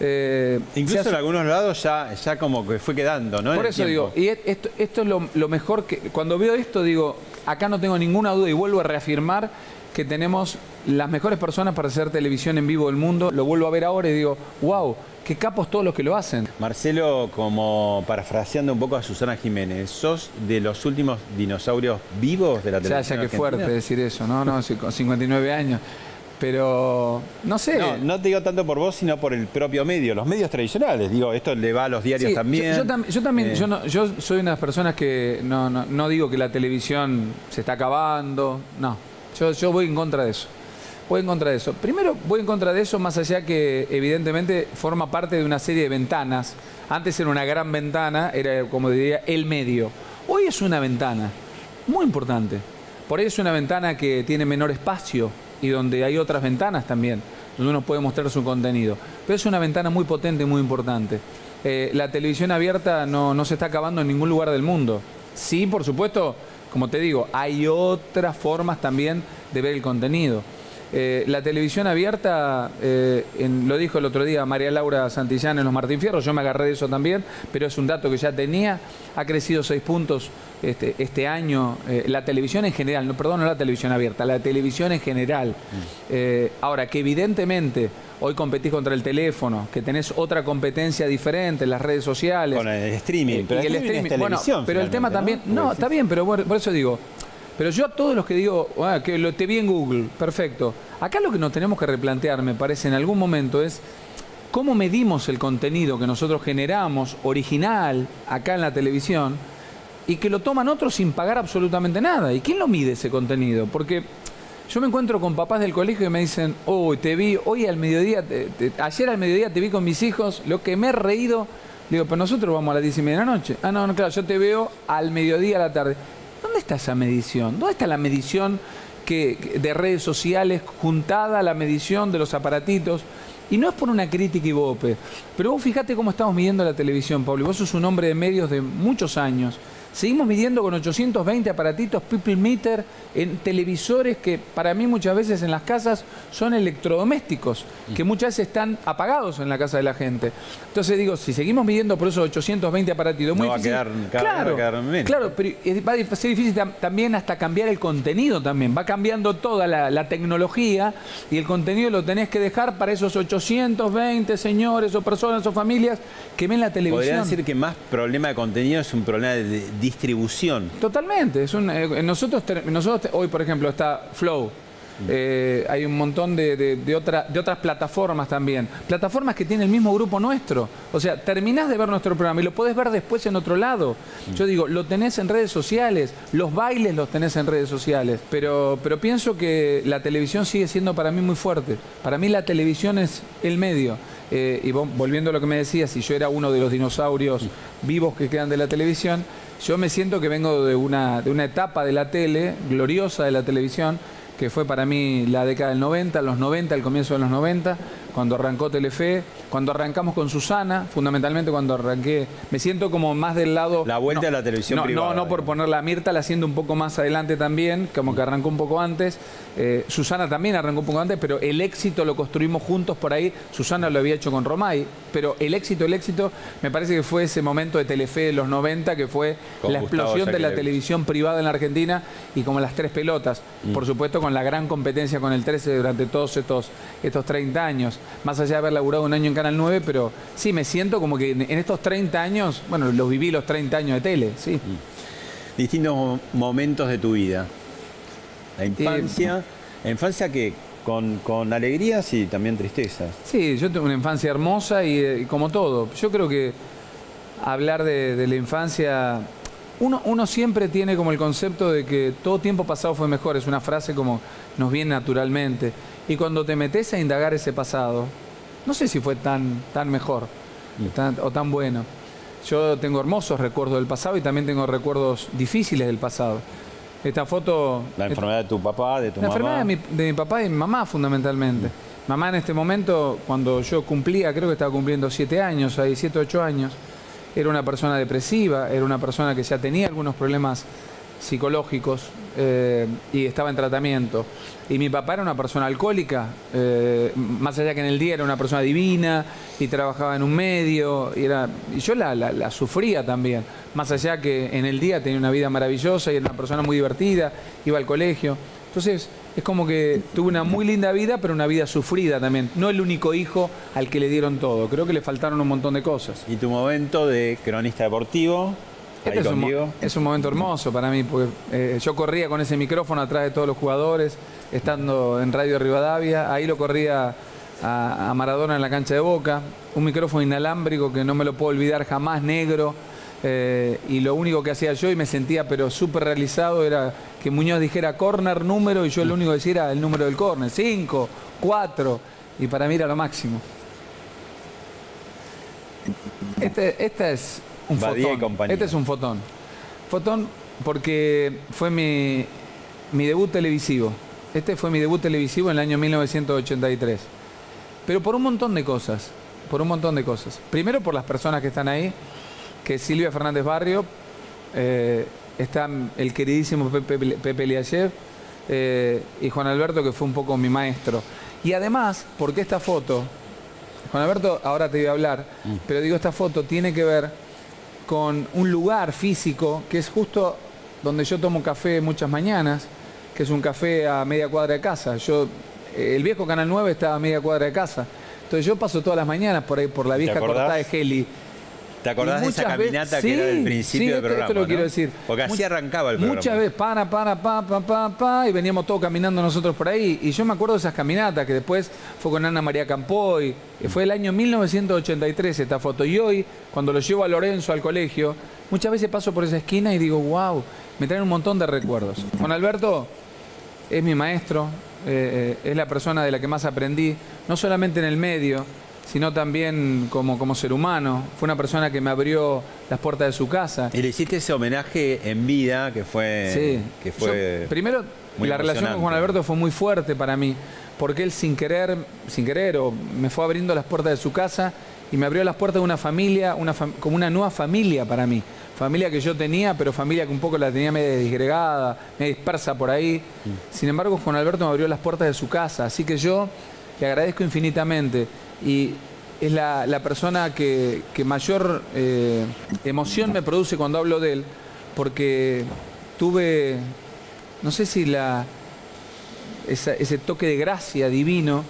eh, Incluso hace- en algunos lados ya, ya como que fue quedando, ¿no? Por eso tiempo. digo, y esto, esto es lo, lo mejor que. Cuando veo esto, digo, acá no tengo ninguna duda y vuelvo a reafirmar que tenemos las mejores personas para hacer televisión en vivo del mundo. Lo vuelvo a ver ahora y digo, wow, qué capos todos los que lo hacen. Marcelo, como parafraseando un poco a Susana Jiménez, ¿sos de los últimos dinosaurios vivos de la Ya, ya televisión que fuerte decir eso, ¿no? No, con 59 años. Pero, no sé. No, no te digo tanto por vos, sino por el propio medio, los medios tradicionales. Digo, esto le va a los diarios Sí, también. Yo, yo tam- yo también, Eh, yo, no- yo soy una de las personas que no, no, no digo que la televisión se está acabando, no, yo, yo voy en contra de eso. Voy en contra de eso. Primero, voy en contra de eso, más allá que evidentemente forma parte de una serie de ventanas. Antes era una gran ventana, era como diría el medio. Hoy es una ventana muy importante. Por ahí es una ventana que tiene menor espacio y donde hay otras ventanas también, donde uno puede mostrar su contenido. Pero es una ventana muy potente y muy importante. Eh, la televisión abierta no, no se está acabando en ningún lugar del mundo. Sí, por supuesto, como te digo, hay otras formas también de ver el contenido. Eh, la televisión abierta, eh, en- lo dijo el otro día María Laura Santillán en los Martín Fierro, yo me agarré de eso también, pero es un dato que ya tenía, ha crecido seis puntos este, este año, eh, la televisión en general, no, perdón, no la televisión abierta, la televisión en general. Eh, ahora, que evidentemente hoy competís contra el teléfono, que tenés otra competencia diferente en las redes sociales. Con el streaming, pero y el streaming es bueno, pero el tema también, ¿no? está bien, pero por eso digo, pero yo a todos los que digo, "Ah, que lo te vi en Google, perfecto. Acá lo que nos tenemos que replantear, me parece, en algún momento es cómo medimos el contenido que nosotros generamos, original, acá en la televisión, y que lo toman otros sin pagar absolutamente nada. ¿Y quién lo mide ese contenido? Porque yo me encuentro con papás del colegio y me dicen, uy, te vi hoy al mediodía, te- ayer al mediodía te vi con mis hijos, lo que me he reído. Digo, pero nosotros vamos a las 10 y media de la noche. Ah, no, no, claro, yo te veo al mediodía a la tarde. ¿Dónde está esa medición? ¿Dónde está la medición que, de redes sociales juntada a la medición de los aparatitos? Y no es por una crítica y bope, pero vos fíjate cómo estamos midiendo la televisión, Pablo. Vos sos un hombre de medios de muchos años. Seguimos midiendo con 820 aparatitos people meter en televisores que para mí muchas veces en las casas son electrodomésticos, que muchas veces están apagados en la casa de la gente. Entonces digo, si seguimos midiendo por esos 820 aparatitos, es muy No va a quedar- claro, va a quedar menos. claro, pero va a ser difícil tam- también hasta cambiar el contenido también. Va cambiando toda la, la tecnología y el contenido lo tenés que dejar para esos 820 señores o personas o familias que ven la televisión. Podría decir que más problema de contenido es un problema de distribución. Totalmente. Es un, eh, nosotros, nosotros hoy, por ejemplo, está Flow. Eh, hay un montón de, de- de otra- de otras plataformas también. Plataformas que tiene el mismo grupo nuestro. O sea, terminás de ver nuestro programa y lo podés ver después en otro lado. Yo digo, lo tenés en redes sociales, los bailes los tenés en redes sociales. Pero, pero pienso que la televisión sigue siendo para mí muy fuerte. Para mí la televisión es el medio. Eh, y volviendo a lo que me decías, si yo era uno de los dinosaurios vivos que quedan de la televisión, yo me siento que vengo de una, de una etapa de la tele, gloriosa de la televisión, que fue para mí la década del 90, los 90, el comienzo de los 90, cuando arrancó Telefe, cuando arrancamos con Susana, fundamentalmente cuando arranqué, me siento como más del lado... La vuelta no, de la televisión no, privada. No, no por ponerla a Mirta, la haciendo un poco más adelante también, como que arrancó un poco antes. Eh, Susana también arrancó un poco antes, pero el éxito lo construimos juntos por ahí. Susana lo había hecho con Romay, pero el éxito, el éxito, me parece que fue ese momento de Telefe de los 90, que fue Con la Gustavo explosión de la televisión privada en la Argentina y como las tres pelotas. Mm. Por supuesto, con la gran competencia con el 13 durante todos estos, estos 30 años. Más allá de haber laburado un año en Canal 9, pero sí, me siento como que en, estos 30 años, bueno, los viví los 30 años de tele, sí. Distintos momentos de tu vida. La infancia. La infancia que con, con alegrías y también tristezas. Sí, yo tengo una infancia hermosa y, eh, y como todo. Yo creo que hablar de, de la infancia, uno, uno siempre tiene como el concepto de que todo tiempo pasado fue mejor, es una frase como nos viene naturalmente. Y cuando te metes a indagar ese pasado, no sé si fue tan, tan mejor tan- o tan bueno. Yo tengo hermosos recuerdos del pasado y también tengo recuerdos difíciles del pasado. Esta foto... La enfermedad de tu papá, de tu La mamá. enfermedad de mi, de mi papá y mi mamá, fundamentalmente. Mamá en este momento, cuando yo cumplía, creo que estaba cumpliendo siete años, ahí siete, ocho años, era una persona depresiva, era una persona que ya tenía algunos problemas psicológicos eh, y estaba en tratamiento. Y mi papá era una persona alcohólica, eh, más allá que en el día era una persona divina y trabajaba en un medio, y, era, y yo la, la- sufría también, más allá que en el día tenía una vida maravillosa y era una persona muy divertida, iba al colegio. Entonces, es como que tuve una muy linda vida, pero una vida sufrida también. No el único hijo al que le dieron todo. Creo que le faltaron un montón de cosas. Y tu momento de cronista deportivo, Este es, un, es momento hermoso para mí, porque eh, yo corría con ese micrófono atrás de todos los jugadores, estando en Radio Rivadavia, ahí lo corría a, a Maradona en la cancha de Boca, un micrófono inalámbrico que no me lo puedo olvidar jamás, negro, eh, y lo único que hacía yo y me sentía pero súper realizado era que Muñoz dijera corner número y yo lo único que decía era el número del corner, 5, 4, y para mí era lo máximo. Este, esta es un Badía y fotón. compañía. Este es un fotón. Fotón porque fue mi, mi debut televisivo. Este fue mi debut televisivo en el año 1983. Pero por un montón de cosas. Por un montón de cosas. Primero por las personas que están ahí, que es Silvia Fernández Barrio, eh, está el queridísimo Pepe, Pepe Liayev, eh, y Juan Alberto, que fue un poco mi maestro. Y además, porque esta foto, Juan Alberto, ahora te voy a hablar, pero digo, esta foto tiene que ver con un lugar físico que es justo donde yo tomo café muchas mañanas, que es un café a media cuadra de casa. Yo, eh, el viejo Canal 9 está a media cuadra de casa. Entonces yo paso todas las mañanas por ahí, por la vieja cortada de Heli. ¿Te acordás de esa caminata que era del principio del programa? Esto lo quiero decir. Porque así arrancaba el programa. Muchas veces, para, para, pa, pa, pa, pa, y veníamos todos caminando nosotros por ahí. Y yo me acuerdo de esas caminatas que después fue con Ana María Campoy. Fue el año 1983 esta foto. Y hoy, cuando lo llevo a Lorenzo al colegio, muchas veces paso por esa esquina y digo, wow, me traen un montón de recuerdos. Juan Alberto es mi maestro, eh, eh, es la persona de la que más aprendí, no solamente en el medio, sino también como, como ser humano. Fue una persona que me abrió las puertas de su casa. Y le hiciste ese homenaje en vida que fue. Sí. Que fue Yo, primero, la relación con Juan. Alberto fue muy fuerte para mí, porque él sin querer, sin querer, o me fue abriendo las puertas de su casa y me abrió las puertas de una familia, una fam- como una nueva familia para mí. Familia que yo tenía, pero familia que un poco la tenía medio disgregada, medio dispersa por ahí. Sin embargo, Juan Alberto me abrió las puertas de su casa, así que yo le agradezco infinitamente. Y es la, la persona que, mayor eh, emoción me produce cuando hablo de él, porque tuve, no sé si la, ese toque de gracia divino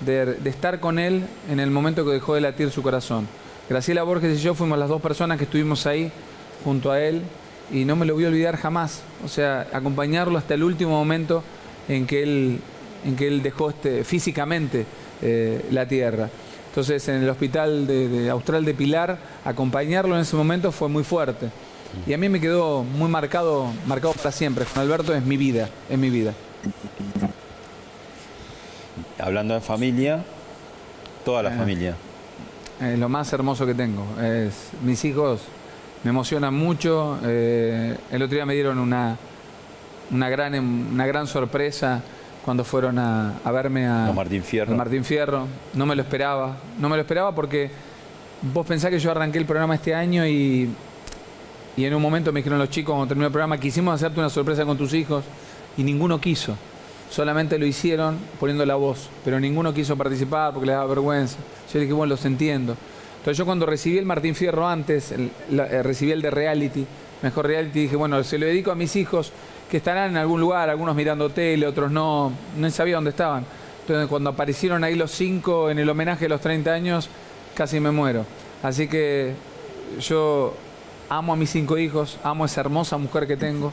de, de estar con él en el momento que dejó de latir su corazón. Graciela Borges y yo fuimos las dos personas que estuvimos ahí junto a él y no me lo voy a olvidar jamás. O sea, acompañarlo hasta el último momento en que él, en que él dejó este, físicamente eh, la tierra. Entonces, en el hospital de, de Austral de Pilar, acompañarlo en ese momento fue muy fuerte. Y a mí me quedó muy marcado, marcado para siempre. Juan Alberto es mi vida, es mi vida. Hablando de familia, toda la Eh. familia. Es lo más hermoso que tengo. Es, mis hijos me emocionan mucho. eh, el otro día me dieron una, una, gran, una gran sorpresa cuando fueron a, a verme a Martín Fierro. Martín Fierro. No me lo esperaba. No me lo esperaba porque vos pensás que yo arranqué el programa este año y, y en un momento me dijeron los chicos cuando terminó el programa, quisimos hacerte una sorpresa con tus hijos y ninguno quiso. Solamente lo hicieron poniendo la voz, pero ninguno quiso participar porque les daba vergüenza. Yo dije, bueno, los entiendo. Entonces yo cuando recibí el Martín Fierro antes, el- la- eh, recibí el de reality, mejor reality, dije, bueno, se lo dedico a mis hijos que estarán en algún lugar, algunos mirando tele, otros no, no sabía dónde estaban. Entonces cuando aparecieron ahí los cinco en el homenaje de los 30 años, casi me muero. Así que yo amo a mis cinco hijos, amo a esa hermosa mujer que tengo,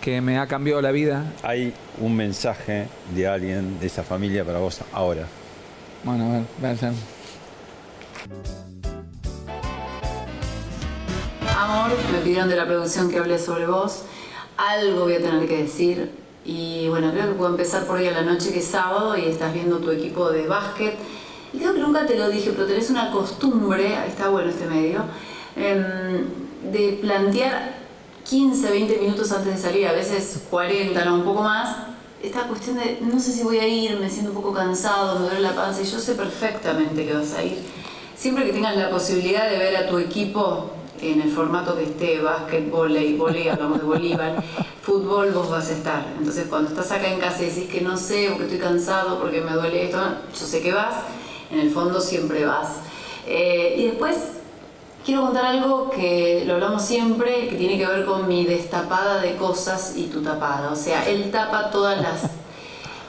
que me ha cambiado la vida. Hay un mensaje de alguien de esa familia para vos ahora. Bueno, a ver. Amor, me pidieron de la producción que hable sobre vos. Algo voy a tener que decir. Y bueno, creo que puedo empezar por hoy a la noche, que es sábado, y estás viendo tu equipo de básquet. Y creo que nunca te lo dije, pero tenés una costumbre, está bueno este medio, em, de plantear 15, 20 minutos antes de salir, a veces 40, no, un poco más. Esta cuestión de no sé si voy a ir, me siento un poco cansado, me duele la panza, y yo sé perfectamente que vas a ir. Siempre que tengas la posibilidad de ver a tu equipo en el formato que esté, básquet, volei, volei, hablamos de Bolívar, fútbol, vos vas a estar. Entonces cuando estás acá en casa y decís que no sé, porque estoy cansado, porque me duele esto, yo sé que vas, en el fondo siempre vas. Eh, y después quiero contar algo que lo hablamos siempre, que tiene que ver con mi destapada de cosas y tu tapada. O sea, él tapa todas las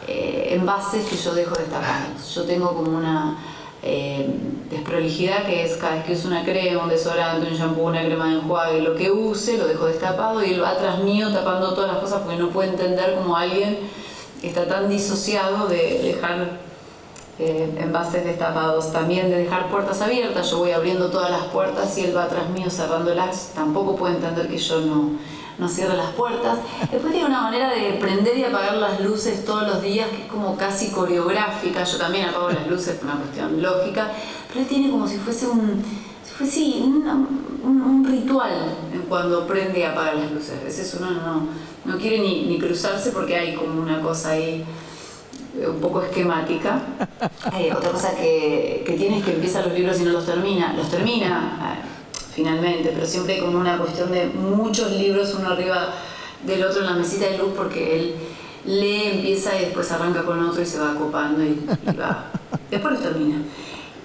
envases que yo dejo destapados. Yo tengo como una eh, desprolijidad que es cada vez que uso una crema, un desodorante, un shampoo, una crema de enjuague, lo que use, lo dejo destapado y él va atrás mío tapando todas las cosas porque no puede entender cómo alguien está tan disociado de dejar eh, envases destapados, también de dejar puertas abiertas, yo voy abriendo todas las puertas y él va atrás mío cerrándolas, tampoco puede entender que yo no, no cierre las puertas. Después tiene una manera de prender y apagar las luces todos los días que es como casi coreográfica, yo también apago las luces por una cuestión lógica, pero él tiene como si fuese un, si fuese sí, una- un, un ritual en cuando prende y apaga las luces. A veces uno no, no quiere ni, ni cruzarse porque hay como una cosa ahí eh, un poco esquemática. Eh, otra cosa que, que tiene es que empieza los libros y no los termina. Los termina eh, finalmente, pero siempre como una cuestión de muchos libros uno arriba del otro en la mesita de luz porque él lee, empieza y después arranca con otro y se va copando y, y va. Después los termina.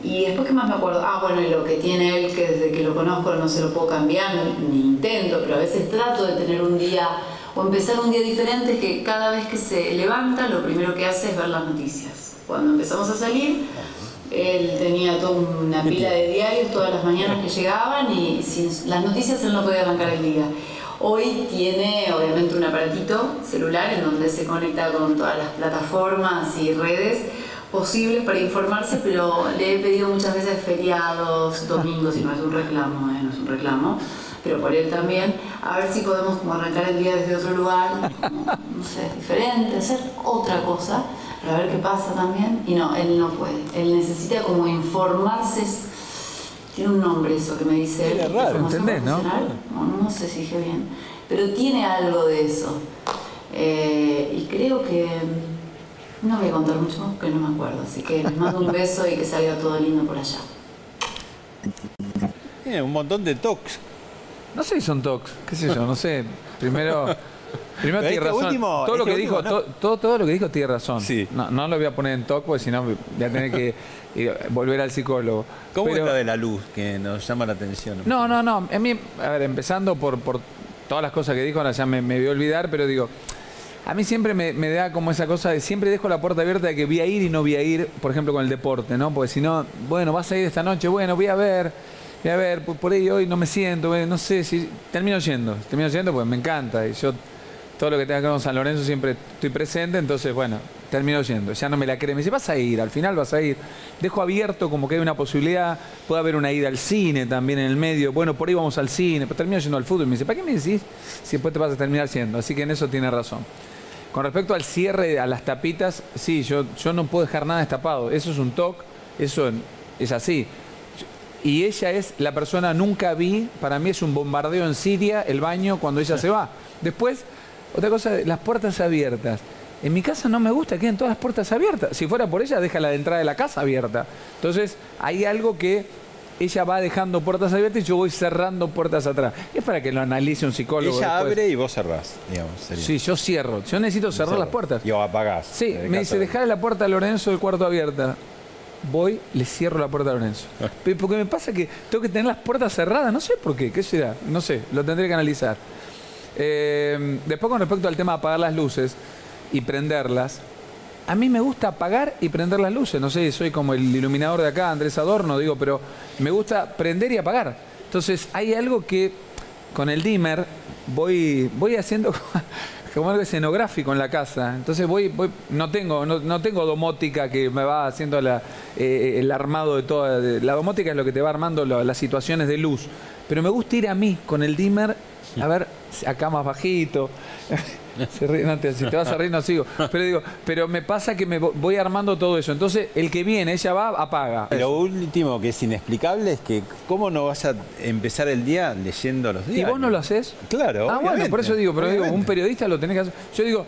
Y después, ¿qué más me acuerdo? Ah, bueno, y lo que tiene él, que desde que lo conozco no se lo puedo cambiar, ni, intento, pero a veces trato de tener un día o empezar un día diferente, que cada vez que se levanta, lo primero que hace es ver las noticias. Cuando empezamos a salir, él tenía toda una pila de diarios todas las mañanas que llegaban y sin las noticias él no podía arrancar el día. Hoy tiene obviamente un aparatito celular en donde se conecta con todas las plataformas y redes posibles para informarse, pero le he pedido muchas veces feriados, domingos, y no es un reclamo, ¿eh? no es un reclamo, pero por él también, a ver si podemos como arrancar el día desde otro lugar, como, no sé, diferente, hacer otra cosa, para ver qué pasa también. Y no, él no puede, él necesita como informarse, tiene un nombre eso que me dice él. Raro, ¿entendés, no? No, no sé si dije bien, pero tiene algo de eso. Eh, y creo que no voy a contar mucho más porque no me acuerdo, así que les mando un beso y que salga todo lindo por allá. Tiene un montón de tocs. No sé si son tocs, qué sé yo, no sé. Primero, primero tiene este razón. último- todo, lo este que dijo, todo, todo lo que dijo tiene razón. No, no lo voy a poner en toc porque si no voy a tener que eh, volver al psicólogo. ¿Cómo Pero- es lo de la luz que nos llama la atención? No, no, no. A mí, a ver, empezando por, por todas las cosas que dijo, ahora ya me, me voy a olvidar, pero digo, a mí siempre me, me da como esa cosa de siempre dejo la puerta abierta de que voy a ir y no voy a ir, por ejemplo, con el deporte, ¿no? Porque si no, bueno, vas a ir esta noche, bueno, voy a ver, voy a ver, por, por ahí hoy no me siento, no sé si. Termino yendo, termino yendo porque me encanta y yo todo lo que tenga que ver con San Lorenzo siempre estoy presente, entonces bueno, termino yendo. Ya no me la cree. Me dice, vas a ir, al final vas a ir. Dejo abierto como que hay una posibilidad, puede haber una ida al cine también en el medio. Bueno, por ahí vamos al cine, pero termino yendo al fútbol. Me dice, ¿para qué me decís si después te vas a terminar yendo? Así que en eso tiene razón. Con respecto al cierre, a las tapitas, sí, yo, yo no puedo dejar nada destapado. Eso es un toque, eso es así. Y ella es la persona, nunca vi, para mí es un bombardeo en Siria, el baño, cuando ella se va. Después, otra cosa, las puertas abiertas. En mi casa no me gusta que queden todas las puertas abiertas. Si fuera por ella, deja la de entrada de la casa abierta. Entonces, hay algo que ella va dejando puertas abiertas y yo voy cerrando puertas atrás. Es para que lo analice un psicólogo. Ella después. abre y vos cerrás, digamos. sería. Sí, yo cierro. Yo necesito cerrar las puertas. Y apagás. Sí, me dice, de- dejar la puerta a Lorenzo del cuarto abierta. Voy, le cierro la puerta a Lorenzo. Ah. Pero Porque me pasa que tengo que tener las puertas cerradas, no sé por qué, qué será, no sé, lo tendré que analizar. Eh, después con respecto al tema de apagar las luces y prenderlas, a mí me gusta apagar y prender las luces, no sé, soy como el iluminador de acá, Andrés Adorno, digo, pero me gusta prender y apagar. Entonces hay algo que con el dimmer voy, voy haciendo como algo escenográfico en la casa. Entonces voy, no tengo, no, no tengo domótica que me va haciendo eh, el armado de toda. la domótica es lo que te va armando las situaciones de luz. Pero me gusta ir a mí con el dimmer, a ver, acá más bajito. Se ríe, no te- si te vas a reír no sigo. Pero digo, pero me pasa que me vo- voy armando todo eso. Entonces el que viene, ella va, apaga. Lo último que es inexplicable es que cómo no vas a empezar el día leyendo los ¿Y días. vos no lo haces? Claro. Ah, bueno, obviamente, por eso digo, pero digo, un obviamente. periodista lo tenés que hacer. Yo digo,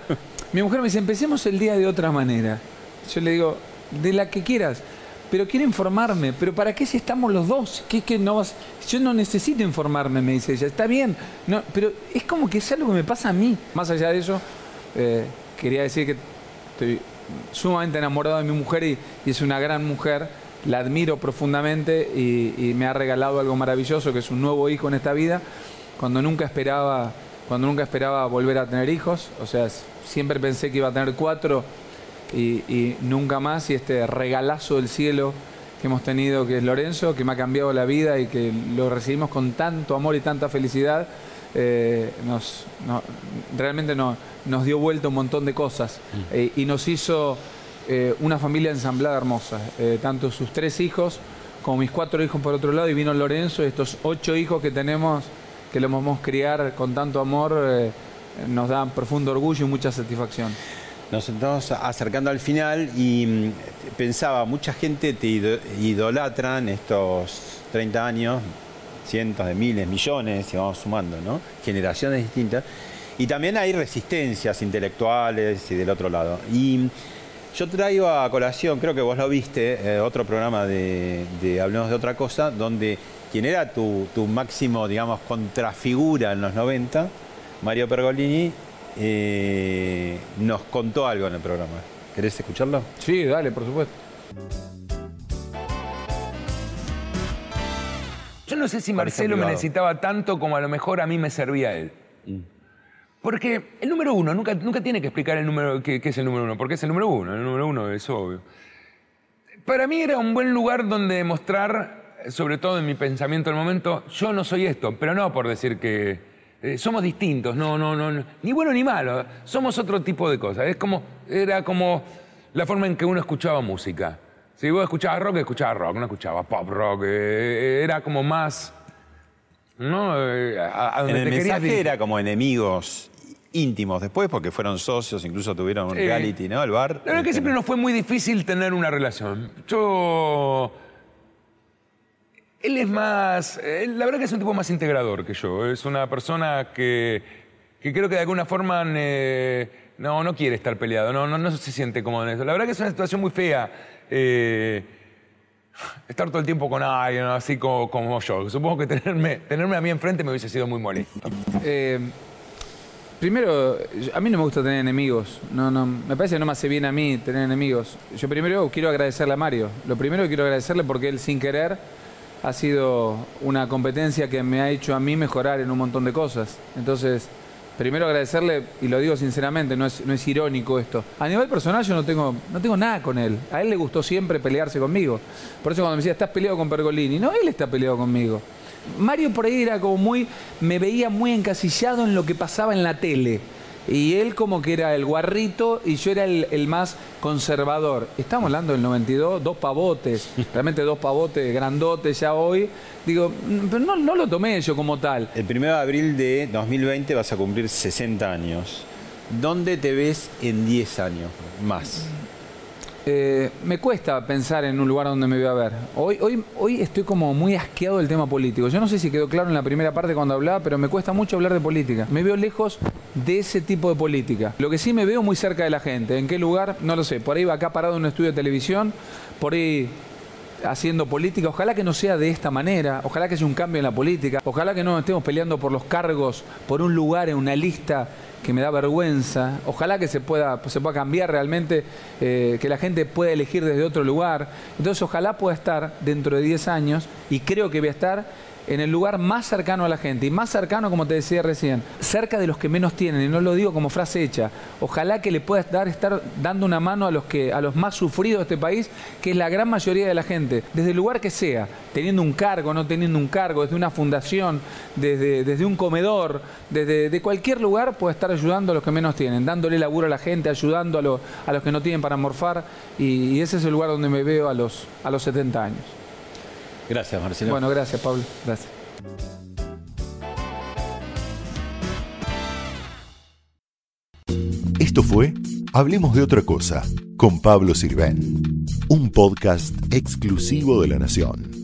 mi mujer me dice, empecemos el día de otra manera. Yo le digo, de la que quieras. Pero quiero informarme. ¿Pero para qué si estamos los dos? ¿Qué, qué no vas? Yo no necesito informarme, me dice ella. Está bien. Pero es como que es algo que me pasa a mí. Más allá de eso, eh, quería decir que estoy sumamente enamorado de mi mujer y, es una gran mujer. La admiro profundamente y, y me ha regalado algo maravilloso, que es un nuevo hijo en esta vida, cuando nunca esperaba, cuando nunca esperaba volver a tener hijos. O sea, siempre pensé que iba a tener cuatro y, y nunca más. Y este regalazo del cielo que hemos tenido, que es Lorenzo, que me ha cambiado la vida y que lo recibimos con tanto amor y tanta felicidad, eh, nos, no- realmente no- nos dio vuelta un montón de cosas eh, y nos hizo eh, una familia ensamblada hermosa. Tanto sus tres hijos como mis cuatro hijos por otro lado y vino Lorenzo, estos ocho hijos que tenemos, que lo podemos criar con tanto amor, nos dan profundo orgullo y mucha satisfacción. Nos estamos acercando al final y mm, pensaba, mucha gente te ido- idolatra en estos 30 años, cientos de miles, millones, y vamos sumando, ¿no? Generaciones distintas. Y también hay resistencias intelectuales y del otro lado. Y mm, yo traigo a colación, creo que vos lo viste, eh, otro programa de, de Hablemos de otra cosa, donde quien era tu, tu máximo, digamos, contrafigura en los 90, Mario Pergolini, eh, nos contó algo en el programa. ¿Querés escucharlo? Sí, dale, por supuesto. Yo no sé si Marcelo me necesitaba tanto como a lo mejor a mí me servía él. Porque el número uno, nunca, nunca tiene que explicar el número, qué, qué es el número uno, porque es el número uno, el número uno es obvio. Para mí era un buen lugar donde demostrar, sobre todo en mi pensamiento del momento, yo no soy esto, pero no por decir que eh, somos distintos, no, no, no, no, ni bueno ni malo, somos otro tipo de cosas. Es como, era como la forma en que uno escuchaba música. Si vos escuchabas rock, escuchabas rock, no escuchabas pop rock, eh, era como más, ¿no? Eh, a, a En donde el te querías mensaje dirigir. era como enemigos íntimos después, porque fueron socios, incluso tuvieron un reality, ¿no? El bar. La verdad que siempre nos fue muy difícil tener una relación. Yo. Él es más. él- la verdad que es un tipo más integrador que yo. Es una persona que, que creo que de alguna forma eh, no, no quiere estar peleado, no, no, no se siente cómodo en eso. La verdad que es una situación muy fea. eh, estar todo el tiempo con alguien así como, como yo. Supongo que tenerme, tenerme a mí enfrente me hubiese sido muy molesto. Eh, primero, a mí no me gusta tener enemigos. No, no, me parece que no me hace bien a mí tener enemigos. Yo primero quiero agradecerle a Mario. Lo primero que quiero agradecerle porque él sin querer ha sido una competencia que me ha hecho a mí mejorar en un montón de cosas. Entonces, primero agradecerle, y lo digo sinceramente, no es, no es irónico esto. A nivel personal yo no tengo, no tengo nada con él. A él le gustó siempre pelearse conmigo. Por eso cuando me decía, estás peleado con Pergolini, no, él está peleado conmigo. Mario por ahí era como muy, me veía muy encasillado en lo que pasaba en la tele. Y él como que era el guarrito y yo era el, el más conservador. Estamos hablando del 92, dos pavotes, realmente dos pavotes grandotes ya hoy. Digo, mm, pero no, no lo tomé yo como tal. El 1 de abril de 2020 vas a cumplir 60 años. ¿Dónde te ves en 10 años más? Eh, me cuesta pensar en un lugar donde me voy a ver. Hoy, hoy, hoy estoy como muy asqueado del tema político. Yo no sé si quedó claro en la primera parte cuando hablaba, pero me cuesta mucho hablar de política. Me veo lejos de ese tipo de política. Lo que sí me veo muy cerca de la gente. ¿En qué lugar? No lo sé. Por ahí va acá parado en un estudio de televisión, por ahí haciendo política. Ojalá que no sea de esta manera. Ojalá que haya un cambio en la política. Ojalá que no estemos peleando por los cargos, por un lugar en una lista que me da vergüenza. Ojalá que se pueda, se pueda cambiar realmente, eh, que la gente pueda elegir desde otro lugar. Entonces, ojalá pueda estar dentro de 10 años, y creo que voy a estar en el lugar más cercano a la gente y más cercano, como te decía recién, cerca de los que menos tienen, y no lo digo como frase hecha. Ojalá que le puedas dar, estar dando una mano a los que, a los más sufridos de este país, que es la gran mayoría de la gente, desde el lugar que sea, teniendo un cargo, no teniendo un cargo, desde una fundación, desde, desde un comedor, desde de cualquier lugar, puede estar ayudando a los que menos tienen, dándole laburo a la gente, ayudando a, lo- a los que no tienen para morfar, y, y ese es el lugar donde me veo a los, a los 70 años. Gracias, Marcelo. Bueno, gracias, Pablo. Gracias. Esto fue Hablemos de otra cosa con Pablo Sirven, un podcast exclusivo de La Nación.